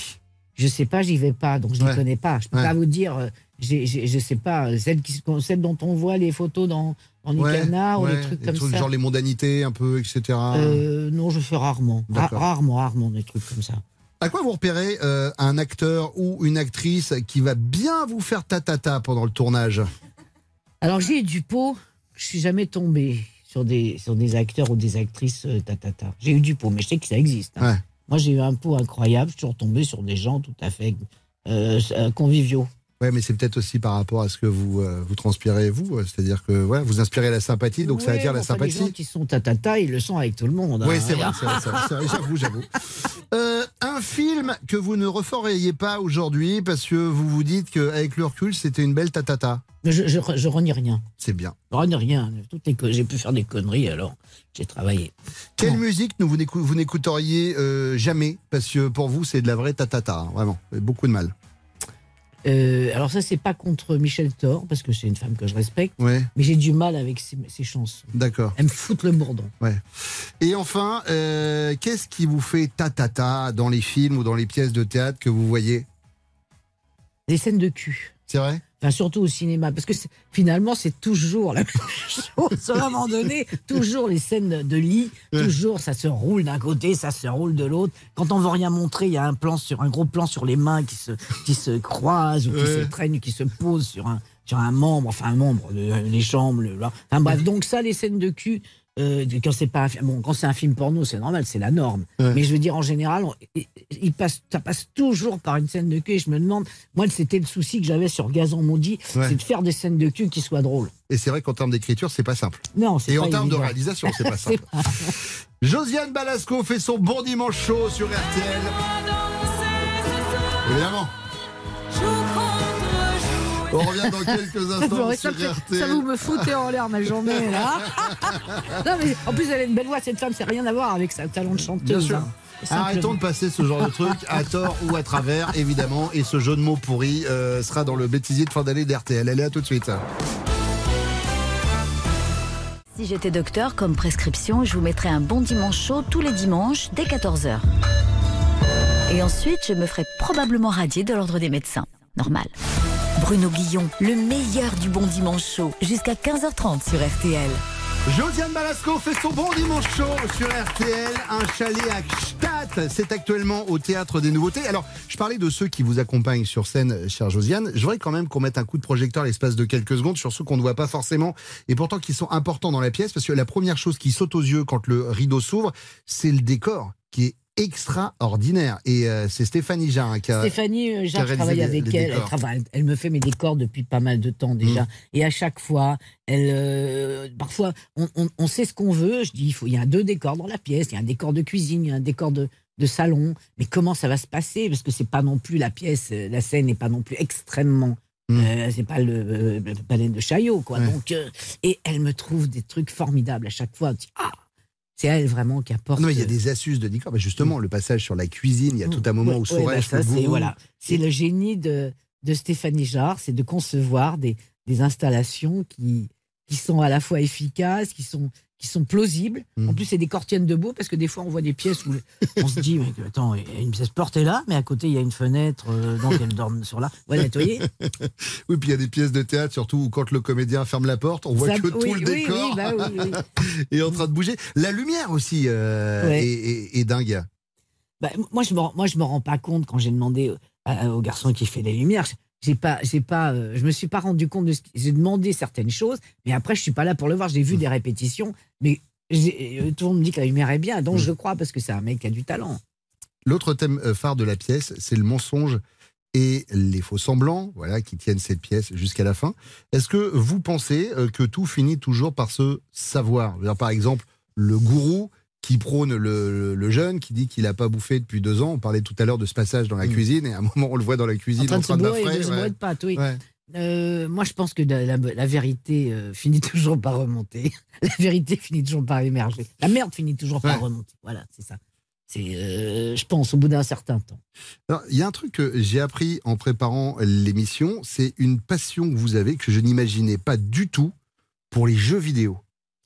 Je sais pas, j'y vais pas, donc je ne
Ouais.
les connais pas. Je peux
Ouais.
pas vous dire. euh, je sais pas. Celles, qui, celles dont on voit les photos dans, les
Ouais,
ou les trucs
des
comme
trucs
ça.
Genre les mondanités, un peu, etc.
Euh, non, je fais rarement. Ra- rarement, rarement des trucs comme ça.
À quoi vous repérez euh, un acteur ou une actrice qui va bien vous faire tatata pendant le tournage?
Alors j'ai eu du pot, je suis jamais tombé sur des, sur des acteurs ou des actrices euh, tatata. J'ai eu du pot, mais je sais que ça existe. hein.
Ouais.
Moi j'ai eu un pot incroyable, je suis retombé sur des gens tout à fait euh, euh, conviviaux.
Ouais, mais c'est peut-être aussi par rapport à ce que vous euh, vous transpirez vous, c'est-à-dire que ouais, vous inspirez la sympathie, donc ça
Ouais,
attire la
enfin, Les gens
sympathie.
qui sont tatata, ils le sont avec tout le monde.
Oui,
hein.
c'est vrai, c'est vrai, j'avoue, j'avoue. Euh, un film que vous ne referiez pas aujourd'hui parce que vous vous dites qu'avec le recul, c'était une belle tatata.
Je, je, je renie rien.
C'est bien.
Je renie rien. J'ai pu faire des conneries alors. J'ai travaillé.
Quelle musique vous n'écou- vous n'écouteriez euh, jamais? Parce que pour vous, c'est de la vraie tatata, hein, vraiment. Beaucoup de mal.
Euh, alors ça c'est pas contre Michel Thor parce que c'est une femme que je respecte.
Ouais.
Mais j'ai du mal avec ses, ses chansons.
D'accord.
Elle me fout le bourdon.
Ouais. Et enfin, euh, qu'est-ce qui vous fait tatata dans les films ou dans les pièces de théâtre que vous voyez?
Des scènes de cul.
C'est vrai?
Enfin, surtout au cinéma, parce que finalement, c'est toujours la même chose. À un moment donné, toujours les scènes de lit, toujours ça se roule d'un côté, ça se roule de l'autre. Quand on veut rien montrer, il y a un plan sur un gros plan sur les mains qui se qui se croisent ou qui
Ouais.
se traînent, qui se posent sur un sur un membre, enfin un membre, le- les jambes, le. Enfin bref, donc ça, les scènes de cul. Euh, quand c'est pas bon quand c'est un film porno c'est normal c'est la norme
Ouais.
mais je veux dire en général on- il- il passe ça passe toujours par une scène de cul et je me demande moi c'était le souci que j'avais sur Gazon maudit
Ouais.
c'est de faire des scènes de cul qui soient drôles
Et c'est vrai qu'en termes d'écriture, c'est pas simple.
non c'est
Et
pas
en termes de réalisation, c'est pas simple. Josiane Balasco fait son bon dimanche chaud sur RTL. Évidemment. On revient dans quelques instants
ça,
RTL.
vous me foutez en l'air ma journée là. non mais en plus elle a une belle voix cette femme, c'est rien à voir avec sa talent de chanteuse.
Bien sûr.
hein. Simplement.
Arrêtons de passer ce genre de truc à tort ou à travers, évidemment. Et ce jeu de mots pourri euh, sera dans le bêtisier de fin d'année d'RTL. Allez, à tout de suite.
Si j'étais docteur, comme prescription, je vous mettrais un bon dimanche chaud tous les dimanches dès 14h. Et ensuite, je me ferais probablement radier de l'ordre des médecins. Normal. Bruno Guillon, le meilleur du bon dimanche chaud, jusqu'à 15h30 sur RTL.
Josiane Balasco fait son bon dimanche chaud sur RTL, un chalet à Gstaad. C'est actuellement au théâtre des nouveautés. Alors, je parlais de ceux qui vous accompagnent sur scène, chère Josiane. Je voudrais quand même qu'on mette un coup de projecteur l'espace de quelques secondes sur ceux qu'on ne voit pas forcément et pourtant qui sont importants dans la pièce parce que la première chose qui saute aux yeux quand le rideau s'ouvre, c'est le décor qui est extraordinaire. Et euh, c'est Stéphanie Jarre qui a.
Stéphanie euh, Jarre, je travaille avec
les
elle. Elle, travaille- elle me fait mes décors depuis pas mal de temps déjà.
Mm.
Et à chaque fois, elle, euh, parfois, on, on- on sait ce qu'on veut. Je dis, il faut, il y a deux décors dans la pièce. Il y a un décor de cuisine, il y a un décor de, de salon. Mais comment ça va se passer? Parce que c'est pas non plus la pièce, la scène n'est pas non plus extrêmement. euh, c'est pas le, le palais de Chaillot, quoi.
Ouais.
Donc, et elle me trouve des trucs formidables à chaque fois. On dit, ah, c'est elle vraiment qui apporte.
Non, il y a des astuces de décor. Mais justement, le passage sur la cuisine, il y a tout un moment où
ouais, bah ça, c'est voilà, c'est le génie de, de Stéphanie Jarre, c'est de concevoir des, des installations qui, qui sont à la fois efficaces, qui sont, qui sont plausibles.
Mm.
En plus, c'est des cortiennes debout parce que des fois, on voit des pièces où on se dit, mais attends, il y a une pièce portée là, mais à côté, il y a une fenêtre, euh, donc elle dorme sur là. Ouais, nettoyer.
Oui, puis il y a des pièces de théâtre, surtout où quand le comédien ferme la porte, on voit
Ça-
que
oui,
tout le
oui,
décor
oui, bah
est en train de bouger. La lumière aussi euh,
Ouais.
est, est- est dingue.
Bah, moi, je je me rends pas compte quand j'ai demandé à- au garçon qui fait les lumières. J'ai pas, j'ai pas, euh, je me suis pas rendu compte de ce qui- J'ai demandé certaines choses, mais après, je suis pas là pour le voir. J'ai vu
Mmh.
des répétitions, mais euh, tout le monde me dit que la lumière est bien, donc
Mmh.
je crois parce que c'est un mec qui a du talent.
L'autre thème euh, phare de la pièce, c'est le mensonge et les faux semblants, voilà, qui tiennent cette pièce jusqu'à la fin. Est-ce que vous pensez que tout finit toujours par se savoir? Par exemple, le gourou qui prône le, jeune, qui dit qu'il n'a pas bouffé depuis deux ans. On parlait tout à l'heure de ce passage dans la cuisine, et à un moment, on le voit dans la cuisine
en train de se
de
de
ouais.
de pâtes, oui.
Ouais.
Euh, moi, je pense que la, la- la vérité euh, finit toujours par remonter. La vérité finit toujours par émerger. La merde finit toujours par
Ouais.
remonter. Voilà, c'est ça. C'est, euh, je pense, au bout d'un certain temps.
Il y a un truc que j'ai appris en préparant l'émission, c'est une passion que vous avez que je n'imaginais pas du tout pour les jeux vidéo.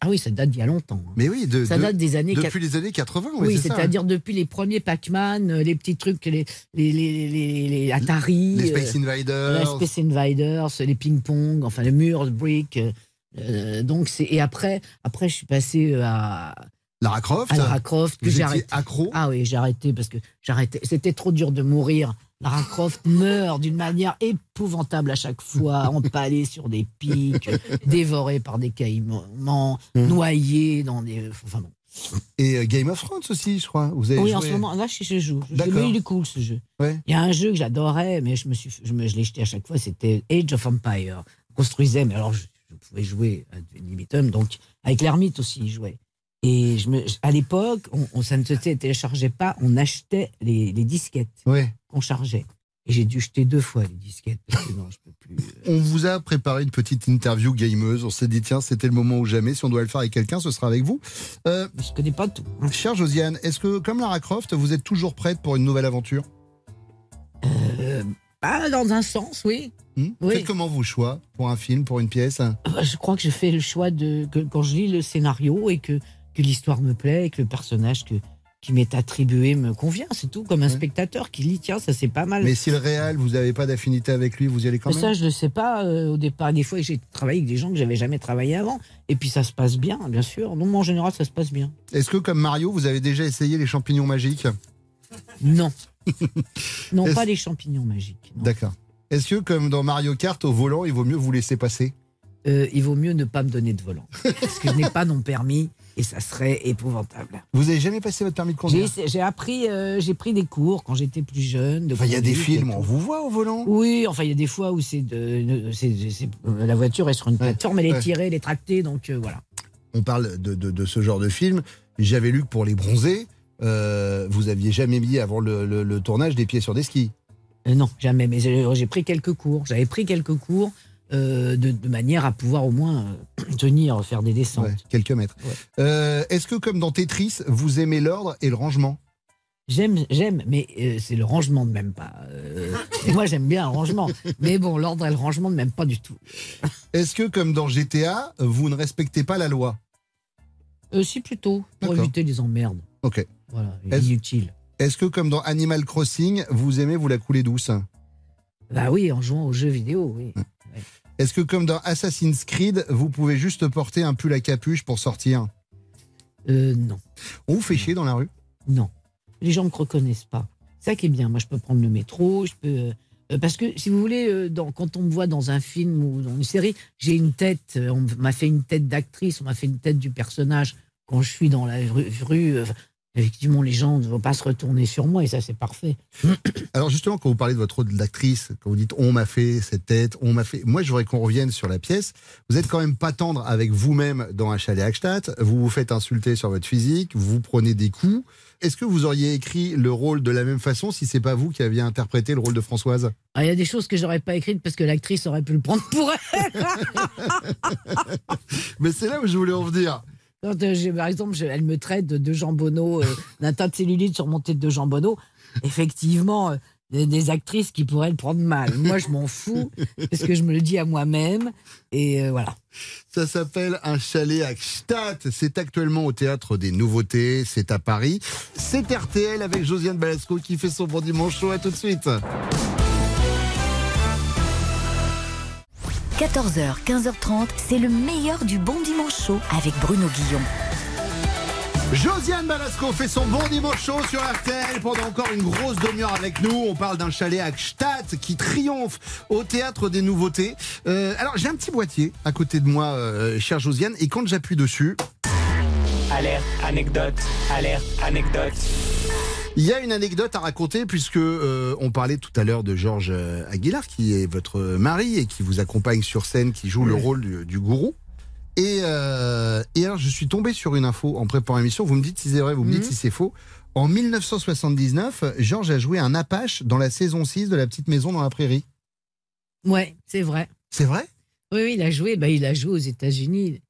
Ah oui, ça date d'il y a longtemps. hein.
Mais oui, de,
Ça
de-
date des années
depuis les années 80. ouais,
Oui,
ça,
c'est-à-dire depuis les premiers Pac-Man, euh, les petits trucs, les, les, les, les, les Atari,
Les Space
euh,
Invaders.
les Space Invaders, les ping-pong, enfin le mur, le brick. euh, euh, donc c'est et après, après je suis passé à
Lara Croft.
à Lara Croft que j'ai arrêté.
accro
Ah oui, j'ai arrêté parce que j'arrêtais. C'était trop dur de mourir. Lara Croft meurt d'une manière épouvantable à chaque fois, empalée sur des pics, dévorée par des caïmans,
Hmm.
noyée dans des. Enfin bon.
Et euh, Game of Thrones aussi, je crois. Vous avez
Oui,
joué
en ce moment, là, je, je joue. Mais il est cool ce jeu.
Ouais.
Il y a un jeu que j'adorais, mais je me suis, je me, je l'ai jeté à chaque fois. C'était Age of Empire. On construisait, mais alors je, je pouvais jouer à limitum, donc avec l'ermite aussi, il jouait. Et je me, à l'époque, on, on- ça ne se téléchargeait pas, on achetait les, les disquettes
Ouais.
Qu'on chargeait. Et j'ai dû jeter deux fois les disquettes. Parce que non, je peux plus.
On vous a préparé une petite interview gameuse. On s'est dit, tiens, c'était le moment ou jamais. Si on doit le faire avec quelqu'un, ce sera avec vous. Euh,
je connais pas tout.
Chère Josiane, est-ce que, comme Lara Croft, vous êtes toujours prête pour une nouvelle aventure?
Euh, bah, dans un sens, oui.
Hmm?
Oui.
Faites comment vos choix? Pour un film, pour une pièce?
Euh, Je crois que je fais le choix de que quand je lis le scénario et que, que l'histoire me plaît et que le personnage que, qui m'est attribué me convient, c'est tout. Comme un spectateur qui lit, tiens, ça c'est pas mal.
Mais si le réel, vous n'avez pas d'affinité avec lui, vous y allez quand
Mais
même
ça, je ne sais pas euh, au départ. Des fois, j'ai travaillé avec des gens que j'avais jamais travaillé avant. Et puis ça se passe bien, bien sûr. Non, mais en général, ça se passe bien.
Est-ce que, comme Mario, vous avez déjà essayé les champignons magiques?
Non. non, pas les champignons magiques.
D'accord. Est-ce que, comme dans Mario Kart, au volant, il vaut mieux vous laisser passer?
Euh, il vaut mieux ne pas me donner de volant. parce que je n'ai pas non permis et ça serait épouvantable.
Vous avez jamais passé votre permis de conduire
J'ai appris, euh, j'ai pris des cours quand j'étais plus jeune.
Enfin, il y a des films,
tout.
on vous voit au volant
Oui, enfin, il y a des fois où c'est euh, la voiture est sur une plateforme, elle est
ouais.
tirée, elle est tractée, donc euh, voilà.
On parle de, de- de ce genre de film. J'avais lu que pour les bronzés, euh, vous aviez jamais mis avant le, le- le tournage des pieds sur des skis.
Non, jamais. Mais j'ai j'ai pris quelques cours. J'avais pris quelques cours euh, de, de manière à pouvoir au moins euh, tenir, faire des descentes.
Ouais, quelques mètres. Euh, Est-ce que, comme dans Tetris, vous aimez l'ordre et le rangement?
J'aime, j'aime, mais euh, c'est le rangement de même pas. Moi, j'aime bien le rangement. Mais bon, l'ordre et le rangement de même pas du tout.
Est-ce que, comme dans GTA, vous ne respectez pas la loi?
Euh, si, plutôt, pour éviter les emmerdes.
Ok.
Voilà, inutile.
Est-ce que, comme dans Animal Crossing, vous aimez vous la couler douce?
Bah oui, en jouant aux jeux vidéo, oui.
Est-ce que comme dans Assassin's Creed, vous pouvez juste porter un pull à capuche pour sortir
Euh, non.
On vous fait chier dans la rue
Non. Les gens ne me reconnaissent pas. C'est ça qui est bien. Moi, je peux prendre le métro, je peux. euh, euh, parce que, si vous voulez, euh, dans- quand on me voit dans un film ou dans une série, j'ai une tête. on m'a fait une tête d'actrice, on m'a fait une tête du personnage. Quand je suis dans la rue, rue, effectivement, les gens ne vont pas se retourner sur moi et ça, c'est parfait.
Alors justement, quand vous parlez de votre rôle d'actrice, quand vous dites on m'a fait cette tête, on m'a fait, moi je voudrais qu'on revienne sur la pièce. Vous êtes quand même pas tendre avec vous-même dans un chalet Hackstatt. Vous vous faites insulter sur votre physique, vous prenez des coups. Est-ce que vous auriez écrit le rôle de la même façon si c'est pas vous qui aviez interprété le rôle de Françoise?
Ah, Il y a des choses que j'aurais pas écrites parce que l'actrice aurait pu le prendre pour elle.
Mais c'est là où je voulais en venir.
Quand, par exemple, je- elle me traite de, jambonneau, euh, d'un tas de cellulite sur mon tête de jambonneau. Effectivement, euh, des, des actrices qui pourraient le prendre mal. Moi, je m'en fous parce que je me le dis à moi-même. Et euh, voilà.
Ça s'appelle un chalet Hackstatt. C'est actuellement au théâtre des Nouveautés. C'est à Paris. C'est RTL avec Josiane Balasco qui fait son bon dimanche chaud. À tout de suite.
14h, 15h30, c'est le meilleur du bon dimanche chaud avec Bruno Guillon.
Josiane Balasco fait son bon dimanche chaud sur RTL pendant encore une grosse demi-heure avec nous. On parle d'un chalet à Gstaad qui triomphe au théâtre des nouveautés. Euh, alors j'ai un petit boîtier à côté de moi, euh, chère Josiane, et quand j'appuie dessus,
Alerte, anecdote, alerte, anecdote.
Il y a une anecdote à raconter puisque euh, on parlait tout à l'heure de Georges euh, Aguilar qui est votre mari et qui vous accompagne sur scène, qui joue le rôle du, du gourou. Et, euh, et alors je suis tombé sur une info en préparant l'émission. Vous me dites si c'est vrai, vous me dites si c'est faux. En 1979, Georges a joué un Apache dans la saison 6 de La Petite Maison dans la Prairie.
Ouais, c'est vrai.
C'est vrai?
Oui, oui, il a joué. Bah, il a joué aux États-Unis.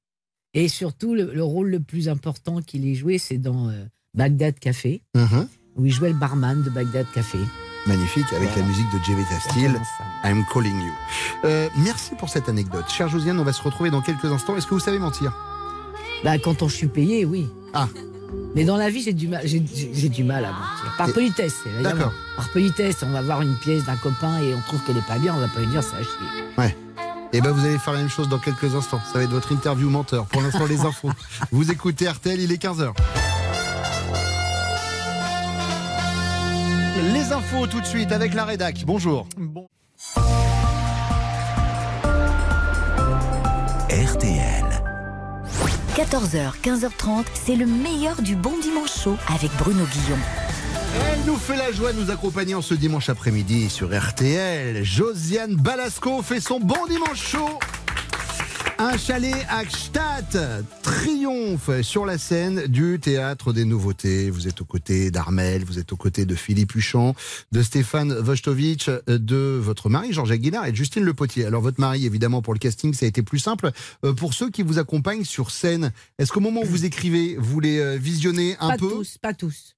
Et surtout, le, le rôle le plus important qu'il ait joué, c'est dans euh, Bagdad Café,
Mhm.
Où il jouait le barman de Bagdad Café.
Magnifique, avec
Voilà.
la musique de Jevita Steele, I'm Calling You. Euh, merci pour cette anecdote. Chère Josiane, on va se retrouver dans quelques instants. Est-ce que vous savez mentir?
Bah, quand on je suis payé, oui.
Ah.
Mais dans la vie, j'ai du mal, j'ai, du mal à mentir. Par
Et-
politesse.
D'accord.
Par politesse, on va voir une pièce d'un copain et on trouve qu'elle est pas bien, on va pas lui dire ça a chier.
Ouais. Et ben vous allez faire la même chose dans quelques instants. Ça va être votre interview menteur. Pour l'instant, les infos. Vous écoutez RTL, il est 15h. Les infos tout de suite avec la rédac. Bonjour.
RTL. 14h, 15h30, c'est le meilleur du bon dimanche chaud avec Bruno Guillon.
Elle nous fait la joie de nous accompagner en ce dimanche après-midi sur RTL. Josiane Balasco fait son bon dimanche chaud. Un chalet à Gstaad triomphe sur la scène du théâtre des nouveautés. Vous êtes aux côtés d'Armel, vous êtes aux côtés de Philippe Huchon, de Stéphane Vostovitch, de votre mari Georges Aguilar et de Justine Le Potier. Alors votre mari, évidemment, pour le casting, ça a été plus simple. Euh, pour ceux qui vous accompagnent sur scène, est-ce qu'au moment où vous écrivez, vous les euh, visionnez un
pas
peu?
tous, pas tous.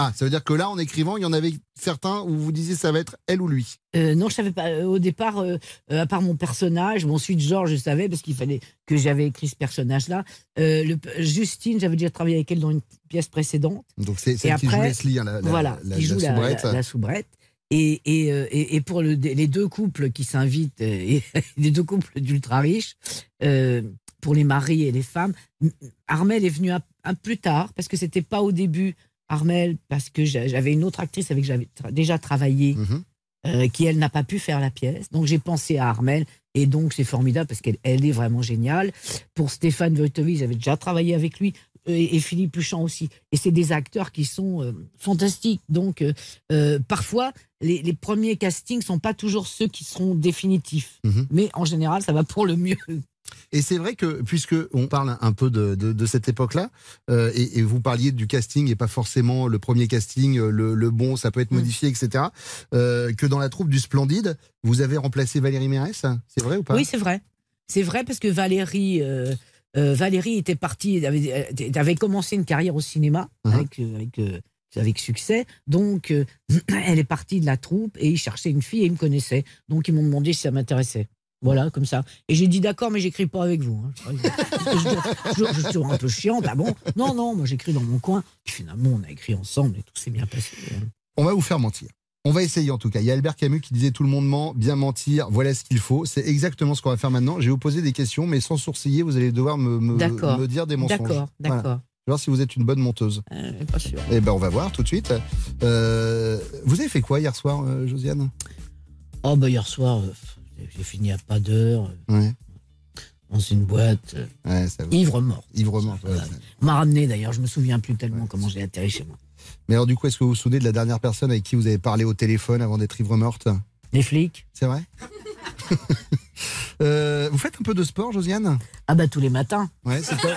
Ah, ça veut dire que là, en écrivant, il y en avait certains où vous disiez ça va être elle ou lui.
Euh, non, je savais pas. Euh, Au départ, euh, à part mon personnage, mon suite Georges, je savais parce qu'il fallait que j'avais écrit ce personnage-là. Euh, le- Justine, j'avais déjà travaillé avec elle dans une pièce précédente.
Donc c'est celle qui joue
après,
Leslie, hein, la,
voilà,
la-
qui joue la,
soubrette.
la- soubrette. Et, et, et, et pour le, les deux couples qui s'invitent, les deux couples d'ultra riches, pour les maris et les femmes, Armel est venu un, un plus tard parce que c'était pas au début Armel parce que j'a- j'avais une autre actrice avec qui j'avais tra- déjà travaillé
Mhm.
euh, qui elle n'a pas pu faire la pièce. Donc j'ai pensé à Armel et donc c'est formidable parce qu'elle elle est vraiment géniale. Pour Stéphane Wojtowicz, j'avais déjà travaillé avec lui euh, et, et Philippe Huchon aussi. Et c'est des acteurs qui sont euh, fantastiques. Donc euh, parfois les, les premiers castings sont pas toujours ceux qui seront définitifs,
Mhm.
mais en général ça va pour le mieux.
Et c'est vrai que, puisque on parle un peu de, de- de cette époque-là, euh, et, et vous parliez du casting et pas forcément le premier casting, euh, le, le bon, ça peut être
Mm.
modifié, etc., euh, que dans la troupe du Splendide, vous avez remplacé Valérie Mérès, c'est vrai ou pas?
Oui, c'est vrai. C'est vrai parce que Valérie, euh, Valérie était partie, avait, avait commencé une carrière au cinéma
Mhm.
avec, avec, avec succès. Donc, euh, elle est partie de la troupe et ils cherchaient une fille et ils me connaissaient. Donc, ils m'ont demandé si ça m'intéressait. Voilà, comme ça. Et j'ai dit d'accord, mais j'écris pas avec vous. hein. Je, je- je- je un peu chiante. Ah bon Non, non, moi j'écris dans mon coin. Finalement, on a écrit ensemble et tout s'est bien passé. hein.
On va vous faire mentir. On va essayer en tout cas. Il y a Albert Camus qui disait tout le monde ment, bien mentir, voilà ce qu'il faut. C'est exactement ce qu'on va faire maintenant. Je vais vous poser des questions, mais sans sourciller, vous allez devoir me, me,
D'accord.
me dire des mensonges.
D'accord,
Voilà.
d'accord.
Je vais voir si vous êtes une bonne monteuse.
Euh, pas sûr.
Eh ben, on va voir tout de suite. Euh, vous avez fait quoi hier soir, euh, Josiane?
Oh, bah, hier soir, euh, j'ai fini à pas d'heure, euh,
Ouais.
dans une boîte. euh,
Ouais.
Ivre mort.
Ivre mort. ouais.
M'a ramené d'ailleurs, je me souviens plus tellement comment j'ai atterri chez moi.
Mais alors, du coup, est-ce que vous vous souvenez de la dernière personne avec qui vous avez parlé au téléphone avant d'être ivre morte
Les flics
C'est vrai Euh, Vous faites un peu de sport, Josiane?
Ah bah tous les matins.
Ouais, c'est quoi?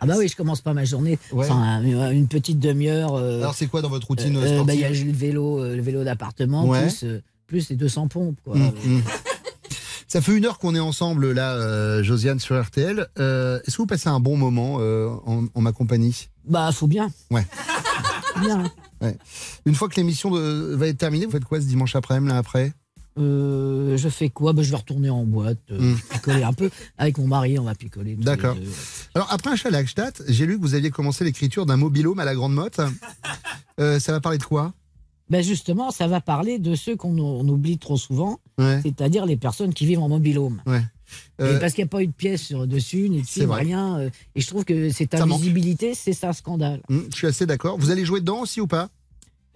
Ah bah oui, je commence pas ma journée
Ouais.
une petite demi-heure. euh,
Alors, c'est quoi dans votre routine
euh,
sportive
bah, Il y a le vélo, le vélo d'appartement,
Ouais.
plus, plus les 200 pompes. Quoi.
Hum, hum. Ça fait une heure qu'on est ensemble là, euh, Josiane sur RTL. Euh, Est-ce que vous passez un bon moment euh, en, en ma compagnie?
Bah faut bien.
Ouais.
bien.
ouais. Une fois que l'émission va être terminée, vous faites quoi ce dimanche après-midi là après?
Euh, je fais quoi? Bah, Je vais retourner en boîte, euh,
Hum.
picoler un peu. Avec mon mari, on va picoler.
D'accord. Alors après un Gstaad, j'ai lu que vous aviez commencé l'écriture d'un mobilhome à la Grande Motte. Ça va parler de quoi?
Ben justement, ça va parler de ceux qu'on on oublie trop souvent,
Ouais.
c'est-à-dire les personnes qui vivent en mobilhome.
Ouais. Euh,
parce qu'il n'y a pas eu de pièce sur dessus, ni de film, rien. euh, et je trouve que cette invisibilité, c'est ça un scandale.
hum, je suis assez d'accord. Vous allez jouer dedans aussi ou pas?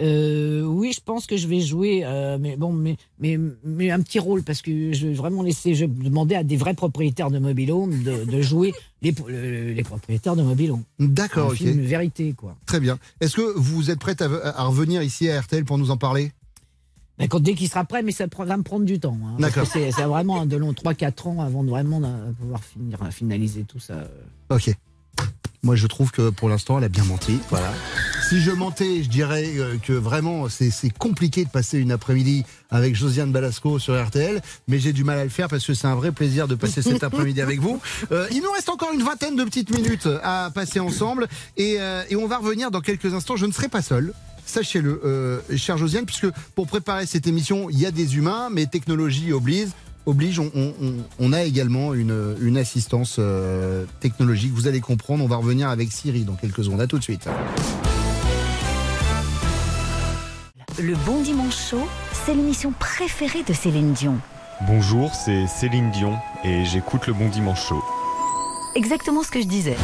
Euh, oui, je pense que je vais jouer, euh, mais bon, mais, mais, mais un petit rôle parce que je vais vraiment laisser, je vais demander à des vrais propriétaires de mobilhome de, de jouer les, le- les propriétaires de mobilhome.
D'accord, ok.
film vérité, quoi.
Très bien. Est-ce que vous êtes prête à, à revenir ici à RTL pour nous en parler?
Ben, quand, dès qu'il sera prêt, mais ça va me prendre du temps. hein,
D'accord.
c'est vraiment de long 3-4 ans avant de vraiment euh, pouvoir finir, finaliser tout ça.
Ok. Moi, je trouve que pour l'instant, elle a bien menti. Voilà. Si je mentais, je dirais euh, que vraiment, c'est compliqué de passer une après-midi avec Josiane Balasco sur RTL, mais j'ai du mal à le faire parce que c'est un vrai plaisir de passer cet après-midi avec vous. Euh, il nous reste encore une vingtaine de petites minutes à passer ensemble et, euh, et on va revenir dans quelques instants. Je ne serai pas seul. Sachez-le, euh, chère Josiane, puisque pour préparer cette émission, il y a des humains, mais technologie oblige. Oblige, on, on- on- on a également une, une assistance euh, technologique. Vous allez comprendre, on va revenir avec Siri dans quelques secondes. À tout de suite.
Le Bon Dimanche Show, c'est l'émission préférée de Céline Dion.
Bonjour, c'est Céline Dion et j'écoute le Bon Dimanche Show.
Exactement ce que je disais.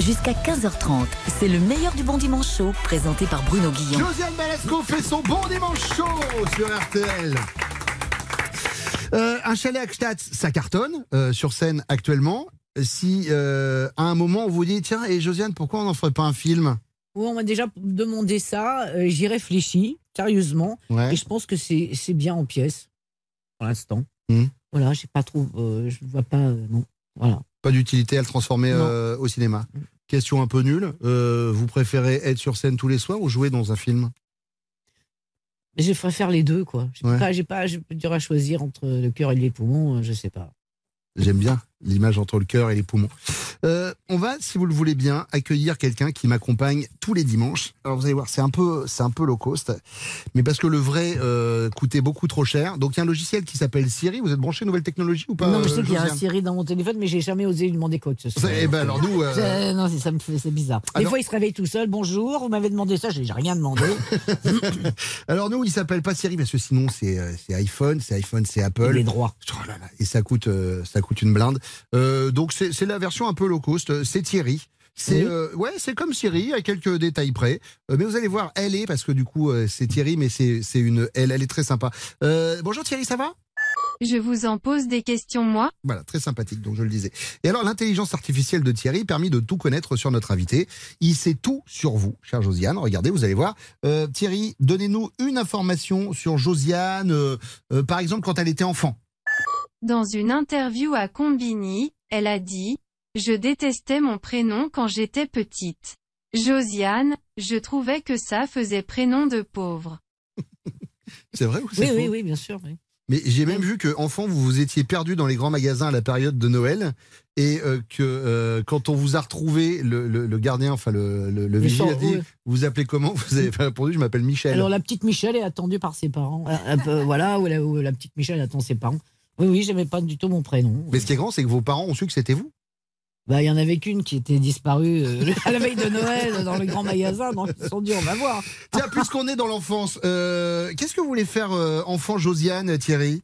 Jusqu'à 15h30, c'est le meilleur du Bon Dimanche Show, présenté par Bruno Guillon.
Josiane Balasco fait son bon dimanche chaud sur RTL. Euh, un chalet à Gstaad, ça cartonne euh, sur scène actuellement. Si euh, à un moment on vous dit tiens et Josiane pourquoi on n'en ferait pas un film?
Oui, on m'a déjà demandé ça. euh, J'y réfléchis sérieusement.
Ouais.
Et je pense que c'est bien en pièce pour l'instant.
Hmm.
Voilà, j'ai pas trop, euh, je vois pas, euh, non. Voilà.
Pas d'utilité à le transformer au cinéma. Question un peu nulle. vous préférez être sur scène tous les soirs ou jouer dans un film?
Mais je préfère les deux, quoi. J'ai
Ouais.
pas, pas, dur à choisir entre le cœur et les poumons, je sais pas.
J'aime bien l'image entre le cœur et les poumons. Euh, on va, si vous le voulez bien, accueillir quelqu'un qui m'accompagne tous les dimanches. Alors vous allez voir, c'est un peu, c'est un peu low cost, mais parce que le vrai euh, coûtait beaucoup trop cher. Donc il y a un logiciel qui s'appelle Siri. Vous êtes branché nouvelle technologie ou pas
non, je sais
euh,
qu'il y a un Siri dans mon téléphone, mais j'ai jamais osé lui demander quoi que ce soit.
Eh ben alors nous,
Non, ça me fait, c'est bizarre. Des
Alors-
fois, il se réveille tout seul. Bonjour, vous m'avez demandé ça, j'ai rien demandé.
Alors nous, il s'appelle pas Siri parce que sinon c'est c'est iPhone, c'est iPhone, c'est Apple.
Les droits.
Oh là là, et ça coûte ça coûte une blinde. Euh, donc c'est c'est la version un peu low cost. C'est Thierry. C'est
Oui.
euh, ouais, c'est comme Siri à quelques détails près. Euh, mais vous allez voir, elle est parce que du coup euh, c'est Thierry, mais c'est c'est une elle, elle est très sympa. Euh, bonjour Thierry, ça va?
Je vous en pose des questions, moi
Voilà, très sympathique, donc je le disais. Et alors, l'intelligence artificielle de Thierry permet de tout connaître sur notre invité. Il sait tout sur vous, chère Josiane. Regardez, vous allez voir. Euh, Thierry, donnez-nous une information sur Josiane, euh, euh, par exemple, quand elle était enfant.
Dans une interview à Combini, elle a dit « Je détestais mon prénom quand j'étais petite. Josiane, je trouvais que ça faisait prénom de pauvre.
C'est vrai ou c'est
oui,
faux?
oui, oui, bien sûr. oui.
Mais j'ai même vu que enfant, vous vous étiez perdu dans les grands magasins à la période de Noël et euh, que euh, quand on vous a retrouvé, le, le- le gardien, enfin le, le, le vigile a
sort-
dit
oui.
Vous vous appelez comment? Vous avez pas répondu Je m'appelle Michel.
Alors, la petite Michel est attendue par ses parents. Euh, un peu, voilà, où la, où la petite Michel attend ses parents. Oui, oui, j'aimais pas du tout mon prénom.
Mais ce qui est grand, c'est que vos parents ont su que c'était vous.
Bah, il y en avait qu'une qui était disparue euh, à la veille de Noël dans le grand magasin, donc ils se sont dit, on va voir.
Tiens, puisqu'on est dans l'enfance, euh, qu'est-ce que vous voulez faire euh, enfant Josiane, Thierry?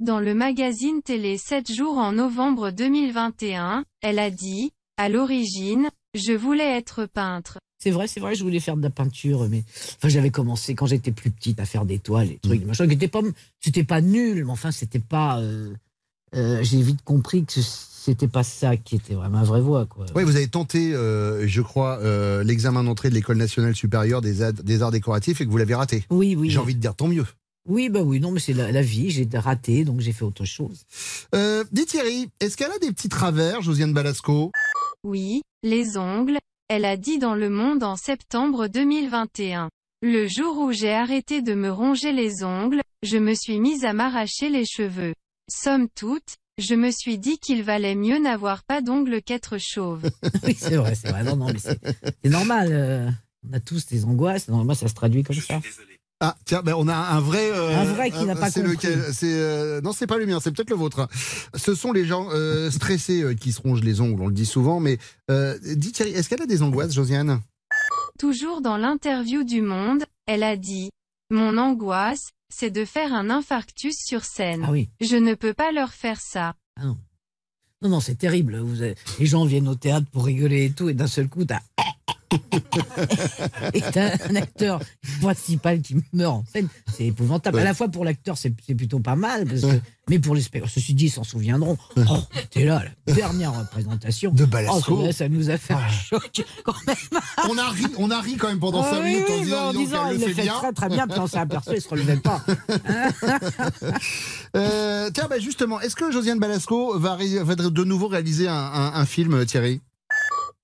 Dans le magazine télé 7 jours en novembre 2021, elle a dit, à l'origine, je voulais être peintre.
C'est vrai, c'est vrai, je voulais faire de la peinture, mais enfin, j'avais commencé quand j'étais plus petite à faire des toiles, des trucs, des machins, qui étaient pas, c'était pas nul, mais enfin, c'était pas. euh, euh, J'ai vite compris que c'était pas ça qui était vraiment ma vraie voie, quoi.
Oui, vous avez tenté, euh, je crois, euh, l'examen d'entrée de l'École nationale supérieure des, ad- des arts décoratifs et que vous l'avez raté.
Oui, oui.
J'ai envie de dire tant mieux.
Oui, bah oui, non, mais c'est la, la vie, j'ai raté, donc j'ai fait autre chose.
Euh, dis Thierry, est-ce qu'elle a des petits travers, Josiane Balasco?
Oui, les ongles, elle a dit dans Le Monde en septembre 2021. Le jour où j'ai arrêté de me ronger les ongles, je me suis mise à m'arracher les cheveux. Somme toute, je me suis dit qu'il valait mieux n'avoir pas d'ongles qu'être chauve.
oui, c'est vrai, c'est vrai. Non, non, mais c'est normal. euh, on a tous des angoisses. Non, moi, ça se traduit comme ça.
Ah, tiens, ben on a un vrai. euh,
Un vrai qui n'a pas
C'est
compris.
lequel C'est euh, non, c'est pas le mien, c'est peut-être le vôtre. Ce sont les gens euh, stressés euh, qui se rongent les ongles. On le dit souvent, mais euh, dis Thierry, est-ce qu'elle a des angoisses, Josiane?
Toujours dans l'interview du Monde, elle a dit Mon angoisse, c'est de faire un infarctus sur scène.
Ah oui.
Je ne peux pas leur faire ça.
Non, non, c'est terrible. Vous avez- Les gens viennent au théâtre pour rigoler et tout, et d'un seul coup, t'as. et t'as un acteur principal qui meurt en scène. C'est épouvantable. À la fois pour l'acteur, c'est plutôt pas mal, parce que- mais pour les spectateurs, ceci dit, ils s'en souviendront. Oh, t'es là, la dernière représentation.
De Balasco.
Oh, ça, ça nous a fait un choc quand même.
On a ri, on a ri quand même pendant
Ah
5
oui,
minutes
oui,
en disant,
il
le fait bien.
très très bien, puis on s'est aperçu, il se relevait pas.
Euh, tiens, bah justement, est-ce que Josiane Balasco va, de nouveau réaliser un, un- un film, Thierry?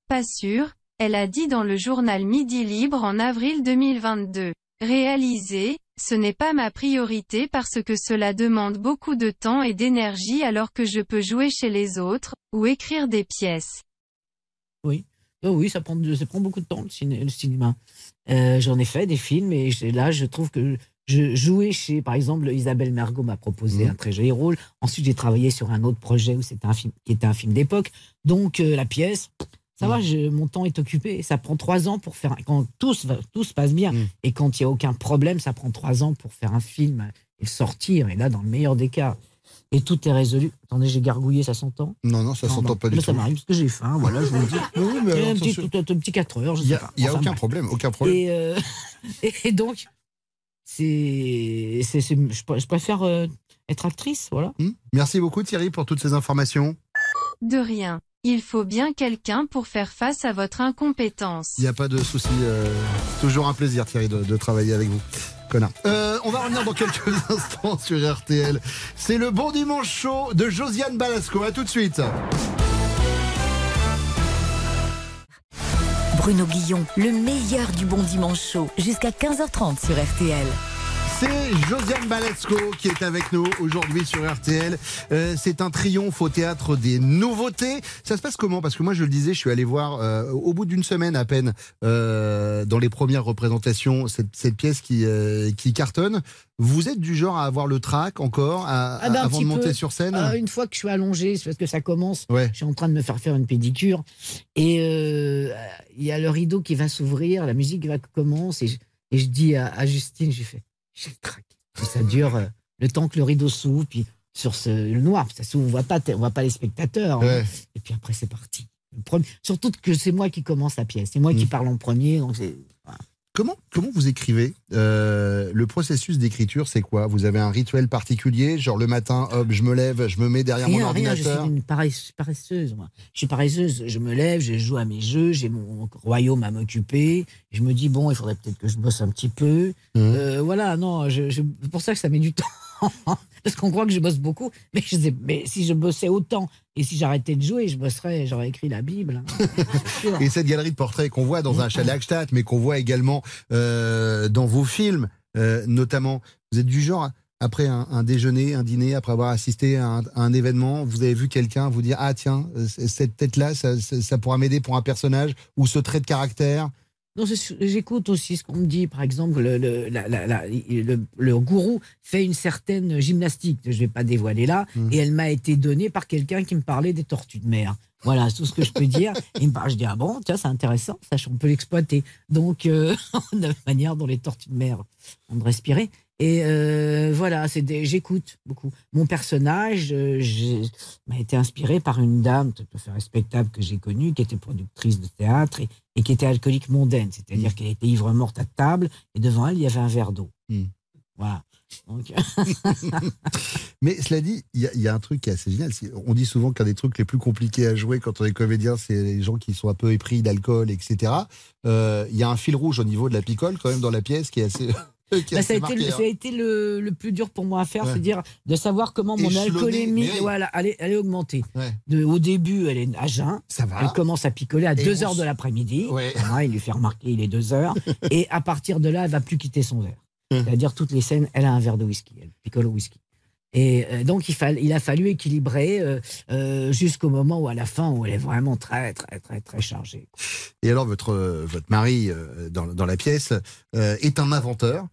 Pas sûr, elle a dit dans le journal Midi Libre en avril 2022. Réaliser, ce n'est pas ma priorité parce que cela demande beaucoup de temps et d'énergie alors que je peux jouer chez les autres, ou écrire des pièces.
Oui. Oh oui, ça prend, ça prend beaucoup de temps, le, ciné- le cinéma. Euh, J'en ai fait des films et là, je trouve que je jouais chez, par exemple, Isabelle Mergot m'a proposé
Mhm.
un très joli rôle. Ensuite, j'ai travaillé sur un autre projet où c'était un film qui était un film d'époque. Donc, euh, la pièce, ça va, je- mon temps est occupé. Ça prend trois ans pour faire. un- Quand tout se, va- tout se passe bien et quand il n'y a aucun problème, ça prend trois ans pour faire un film et le sortir. Et là, dans le meilleur des cas. Et tout est résolu. Attendez, j'ai gargouillé, ça s'entend?
Non, non, ça s'entend pas du
Mais
tout.
Ça m'arrive parce que j'ai faim, voilà, je vous le dis.
Oui, mais alors,
un, petit,
attention.
tout- un petit 4 heures, je
Il y
sais
a,
pas.
il y a
Enfin,
aucun
bref.
problème, aucun problème.
Et, euh, et donc, c'est, c'est, c'est- je, pr- je préfère euh, être actrice, voilà.
Hmm. Merci beaucoup Thierry pour toutes ces informations.
De rien. Il faut bien quelqu'un pour faire face à votre incompétence.
Il n'y a pas de souci. euh, c'est toujours un plaisir Thierry de, de travailler avec vous. Connard. Euh, on va revenir dans quelques instants sur RTL. C'est le bon dimanche chaud de Josiane Balasco. À tout de suite.
Bruno Guillon, le meilleur du bon dimanche chaud, jusqu'à 15h30 sur RTL.
C'est Josiane Balasco qui est avec nous aujourd'hui sur RTL. Euh, c'est un triomphe au théâtre des nouveautés. Ça se passe comment? Parce que moi, je le disais, je suis allé voir euh, au bout d'une semaine à peine euh, dans les premières représentations cette, cette pièce qui, qui cartonne. Vous êtes du genre à avoir le trac encore à-
Ah ben,
avant de monter
peu.
sur scène?
Euh, Une fois que je suis allongé, c'est parce que ça commence.
Ouais.
Je suis en train de me faire faire une pédicure. Et euh, il y a le rideau qui va s'ouvrir, la musique va commencer. Et je, et je dis à, à Justine, j'ai fait, j'ai. Et ça dure euh, le temps que le rideau s'ouvre, puis sur ce, le noir, ça s'ouvre, on voit pas, on voit pas les spectateurs. hein. Et puis après, c'est parti. Premier- surtout que c'est moi qui commence la pièce. C'est moi qui parle en premier. Donc c'est-
Comment, comment vous écrivez? Euh, Le processus d'écriture, c'est quoi? Vous avez un rituel particulier? Genre le matin, hop, je me lève, je me mets derrière mon
Rien, rien, je
ordinateur
suis une paresse- paresseuse, moi. Je suis paresseuse, je me lève, je joue à mes jeux, j'ai mon royaume à m'occuper. Je me dis, bon, il faudrait peut-être que je bosse un petit peu.
Mmh.
Euh, voilà, non, je, je- c'est pour ça que ça met du temps. Parce qu'on croit que je bosse beaucoup, mais, je sais- mais si je bossais autant et si j'arrêtais de jouer, je bosserais, j'aurais écrit la Bible. hein.
Et cette galerie de portraits qu'on voit dans un chalet Hackstatt, mais qu'on voit également euh, dans vos films, euh, notamment, vous êtes du genre, après un, un déjeuner, un dîner, après avoir assisté à un, événement, vous avez vu quelqu'un vous dire Ah, tiens, euh, cette tête-là, ça pourra m'aider pour un personnage, ou ce trait de caractère?
J'écoute aussi ce qu'on me dit. Par exemple, le, le, la- la- la- le- le gourou fait une certaine gymnastique, je ne vais pas dévoiler là,
Mmh.
et elle m'a été donnée par quelqu'un qui me parlait des tortues de mer. Voilà, c'est tout ce que je peux dire. Il me parle, je dis, ah bon, tiens, c'est intéressant, ça, on peut l'exploiter. Donc, euh, de la manière dont les tortues de mer ont de respirer. Et euh, voilà, c'est j'écoute beaucoup. Mon personnage euh, m'a été inspiré par une dame tout à fait respectable que j'ai connue, qui était productrice de théâtre et, et qui était alcoolique mondaine, c'est-à-dire qu'elle était ivre morte à table et devant elle il y avait un verre d'eau. Voilà. Donc,
Mais cela dit, il y, a- il y a un truc qui est assez génial. On dit souvent qu'un des trucs les plus compliqués à jouer quand on est comédien, c'est les gens qui sont un peu épris d'alcool, etc. Euh, Il y a un fil rouge au niveau de la picole, quand même, dans la pièce, qui est assez. Est
Bah, ça, a été,
marqué,
le-
hein.
ça a été le, le plus dur pour moi à faire,
Ouais.
c'est dire de savoir comment mon alcoolémie,
mais
voilà, augmentée.
Ouais.
De- au début, elle est à jeun.
Ça va.
Elle commence à picoler à
Et
2
on
heures de
s-
l'après-midi.
Ouais.
Il lui fait remarquer, il est 2 heures. et à partir de là, elle va plus quitter son verre. C'est-à-dire, toutes les scènes, elle a un verre de whisky. Elle picole au whisky. Et euh, donc, il, a fallu équilibrer euh, euh, jusqu'au moment où, à la fin, où elle est vraiment très, très, très, très chargée.
Et alors, votre, votre mari, dans, la pièce, est un inventeur.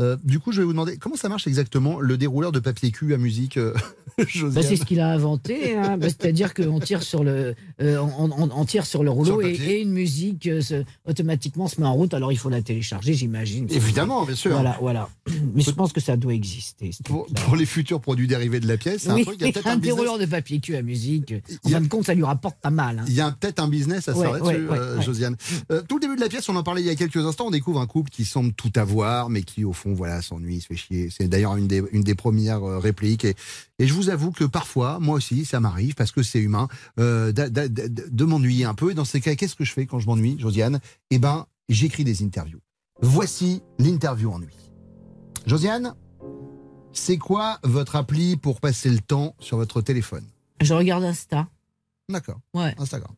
Euh, du coup, je vais vous demander comment ça marche exactement le dérouleur de papier cul à musique, euh,
Bah, c'est ce qu'il a inventé, hein. Bah, c'est-à-dire qu'on tire sur le, euh, on, on- on tire sur le rouleau
Sur le
et, une musique euh, se- automatiquement se met en route. Alors il faut la télécharger, j'imagine.
Évidemment, bien sûr.
Voilà, voilà. Mais je pense que ça doit exister.
Pour, les futurs produits dérivés de la pièce, c'est
Oui,
un truc, il y a un, business.
dérouleur de papier cul à musique. En fin de compte, ça lui rapporte pas mal. hein.
Il y a peut-être un business à
Ouais,
là-dessus,
ouais, ouais.
Josiane. Tout le début de la pièce, on en parlait il y a quelques instants, on découvre un couple qui semble tout avoir, mais qui au fond, voilà, s'ennuie, se fait chier. C'est d'ailleurs une des, une des premières euh, répliques. Et, et je vous avoue que parfois, moi aussi, ça m'arrive, parce que c'est humain, euh, de m'ennuyer un peu. Et dans ces cas, qu'est-ce que je fais quand je m'ennuie, Josiane? Eh ben, j'écris des interviews. Voici l'interview ennui. Josiane, c'est quoi votre appli pour passer le temps sur votre téléphone?
Je regarde Insta,
D'accord.
Ouais.
Instagram.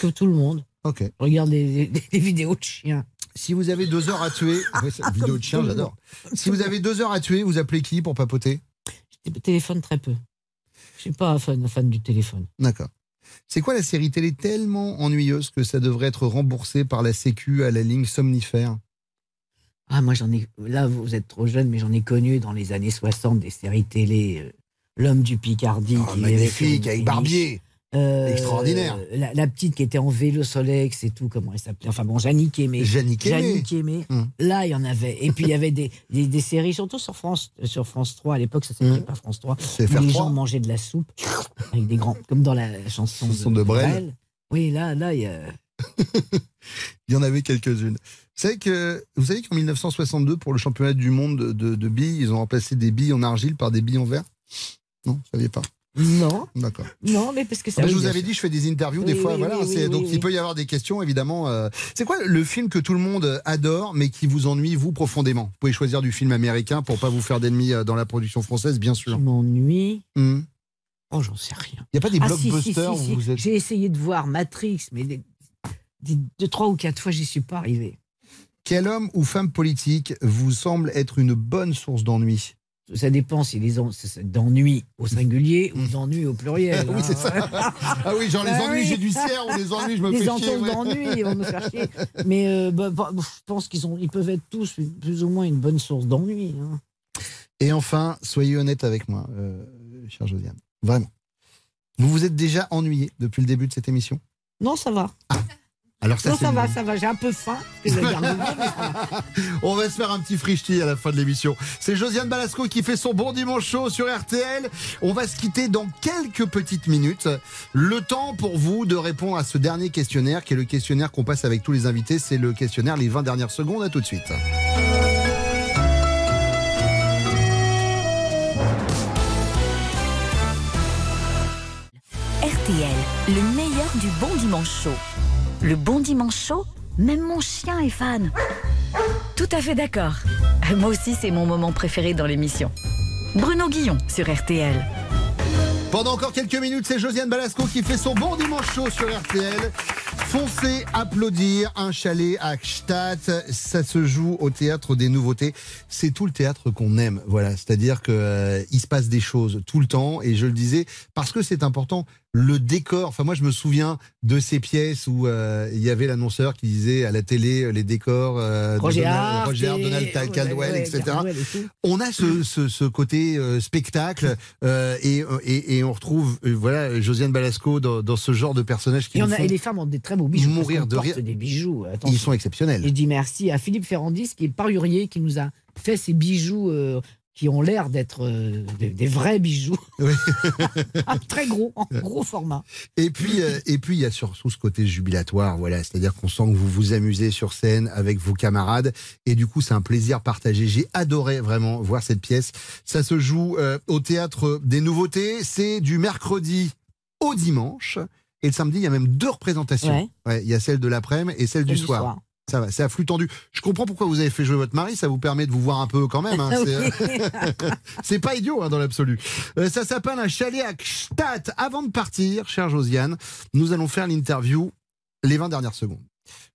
comme tout le monde.
Ok.
Je regarde des, des- des vidéos de chiens.
Si vous avez deux heures à tuer, Ouais, c'est- vidéo de chien, j'adore. Si vous avez deux heures à tuer, vous appelez qui pour papoter?
Je téléphone très peu. Je suis pas un fan, fan du téléphone.
D'accord. C'est quoi la série télé tellement ennuyeuse que ça devrait être remboursé par la Sécu à la ligne somnifère?
Ah, moi j'en ai. Là, vous êtes trop jeune, mais j'en ai connu dans les années 60 des séries télé. euh, L'homme du Picardie.
Ah,
qui
magnifique, avec Barbier.
Euh,
Extraordinaire.
La, la petite qui était en vélo Solex et tout, comment elle s'appelait Enfin bon, Jannick Aimé.
Jannick Aimé.
Là, il y en avait. Et puis il y avait des, des, des séries, surtout sur France, euh, sur France 3. À l'époque, ça s'appelait pas France 3.
C'est
où les
3.
gens mangeaient de la soupe avec des grands. Comme dans la chanson,
de Brel.
Oui, là, là, il y a.
Il y en avait quelques-unes. Vous savez que vous savez qu'en 1962, pour le championnat du monde de, de- de billes, ils ont remplacé des billes en argile par des billes en verre? Non, vous saviez pas
Non.
D'accord.
Non, mais parce que ça.
Ah, je vous avais dit, je fais des interviews des fois.
oui,
voilà,
oui,
donc il peut y avoir des questions, évidemment. euh. C'est quoi le film que tout le monde adore, mais qui vous ennuie, vous, profondément? Vous pouvez choisir du film américain pour pas vous faire d'ennemis euh, dans la production française, bien sûr.
Qui m'ennuie.
Hmm.
Oh, j'en sais rien.
Il n'y a pas des
Ah, si, si,
blockbusters
si, si.
où vous êtes.
J'ai essayé de voir Matrix, mais des, des- deux, trois ou quatre fois, j'y suis pas arrivé.
Quel homme ou femme politique vous semble être une bonne source d'ennui?
Ça dépend si les en- d'ennui au singulier ou d'ennui au pluriel.
Oui,
hein.
c'est ça. Ah oui, genre les
Ah
ennuis
oui.
judiciaires ou les ennuis, je me
les
fais chier. ouais.
d'ennui, ils vont me faire chier. Mais euh, bah, bah, je pense qu'ils ils peuvent être tous plus ou moins une bonne source d'ennui. hein.
Et enfin, soyez honnête avec moi, euh, cher Josiane. Vraiment. Vous vous êtes déjà ennuyé depuis le début de cette émission?
Non, ça va.
Alors ça,
non, va, ça va. J'ai un peu faim. parce que.
On va se faire un petit frichti à la fin de l'émission. C'est Josiane Balasco qui fait son bon dimanche chaud sur RTL. On va se quitter dans quelques petites minutes. Le temps pour vous de répondre à ce dernier questionnaire, qui est le questionnaire qu'on passe avec tous les invités. C'est le questionnaire les 20 dernières secondes. À tout de suite.
RTL, le meilleur du bon dimanche chaud. Le bon dimanche chaud, même mon chien est fan. Tout à fait d'accord. Moi aussi, c'est mon moment préféré dans l'émission. Bruno Guillon sur RTL.
Pendant encore quelques minutes, c'est Josiane Balasco qui fait son bon dimanche chaud sur RTL. Foncez applaudir un chalet à Gstaad. Ça se joue au théâtre des nouveautés. C'est tout le théâtre qu'on aime. Voilà, c'est-à-dire que euh, se passe des choses tout le temps. Et je le disais parce que c'est important. Le décor. Enfin, moi, je me souviens de ces pièces où euh, il y avait l'annonceur qui disait à la télé euh, les décors euh, de
Roger
Donald, Roger
et-
Donald Caldwell,
ouais,
etc.
Caldwell et tout.
On a ce, ce, ce côté euh, spectacle et, et, et on retrouve voilà Josiane Balasco dans, dans ce genre de personnages qui
Et, on a, les femmes ont des très beaux bijoux.
mourir de rire.
des bijoux.
Ils sont exceptionnels.
Et je dis merci à Philippe Ferrandis, qui est parurier, qui nous a fait ces bijoux euh, qui ont l'air d'être euh, des, des vrais bijoux. Ah, très gros, en gros format.
Et puis, euh, et puis, il y a surtout ce côté jubilatoire, voilà. C'est-à-dire qu'on sent que vous vous amusez sur scène avec vos camarades, et du coup, c'est un plaisir partagé. J'ai adoré vraiment voir cette pièce. Ça se joue euh, au théâtre des Nouveautés. C'est du mercredi au dimanche, et le samedi, il y a même deux représentations.
Ouais.
Ouais, il y a celle de l'après-midi et celle du
Celle du
soir.
soir.
Ça va, c'est à flux tendu. Je comprends pourquoi vous avez fait jouer votre mari, ça vous permet de vous voir un peu quand même. hein. C'est- C'est pas idiot hein, dans l'absolu. Euh, ça s'appelle un chalet à Gstaad. Avant de partir, chère Josiane, nous allons faire l'interview les 20 dernières secondes.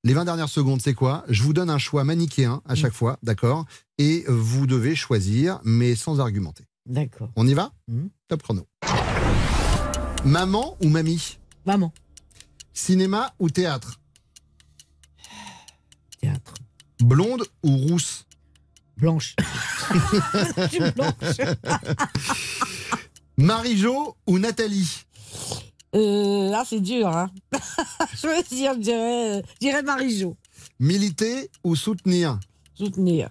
Les 20 dernières secondes, c'est quoi? Je vous donne un choix manichéen à chaque fois, d'accord? Et euh, vous devez choisir, mais sans argumenter.
D'accord.
On y va?
Mhm.
Top chrono. Maman ou mamie?
Maman.
Cinéma ou théâtre?
Théâtre.
Blonde ou rousse?
Blanche. Blanche.
Marie-Jo ou Nathalie?
Euh, là, c'est dur. Hein. je veux dire, je dirais, je dirais Marie-Jo.
Militer ou soutenir?
Soutenir.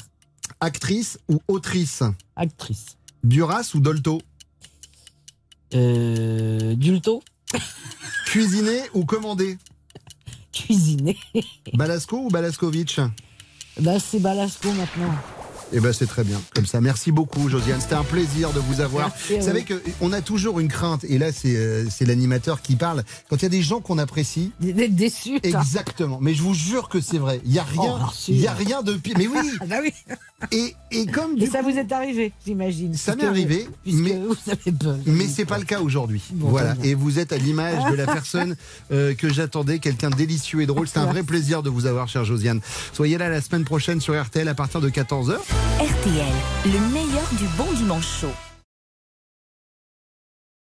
Actrice ou autrice?
Actrice.
Duras ou Dolto?
Euh, Dulto.
Cuisiner ou commander?
Cuisiner.
Balasco ou Balaskovic
Bah, c'est Balasco maintenant.
Eh ben c'est très bien, comme ça. Merci beaucoup, Josiane. C'était un plaisir de vous avoir.
Merci
vous savez qu'on a toujours une crainte, et là c'est euh, c'est l'animateur qui parle. Quand il y a des gens qu'on apprécie,
d'être déçu.
Exactement. Mais je vous jure que c'est vrai. Il y a rien,
Oh, merci.
il y a rien de pire. Mais oui.
Ah bah oui.
Et, et comme
Et ça
coup,
vous est arrivé, j'imagine.
ça m'est arrivé, mais
vous avez peur.
mais c'est pas le cas aujourd'hui.
Bon,
voilà. Et vous êtes à l'image de la personne euh, que j'attendais, quelqu'un délicieux et drôle. C'est un vrai plaisir de vous avoir, chère Josiane. Soyez là la semaine prochaine sur RTL à partir de 14h.
RTL, le meilleur du bon dimanche chaud.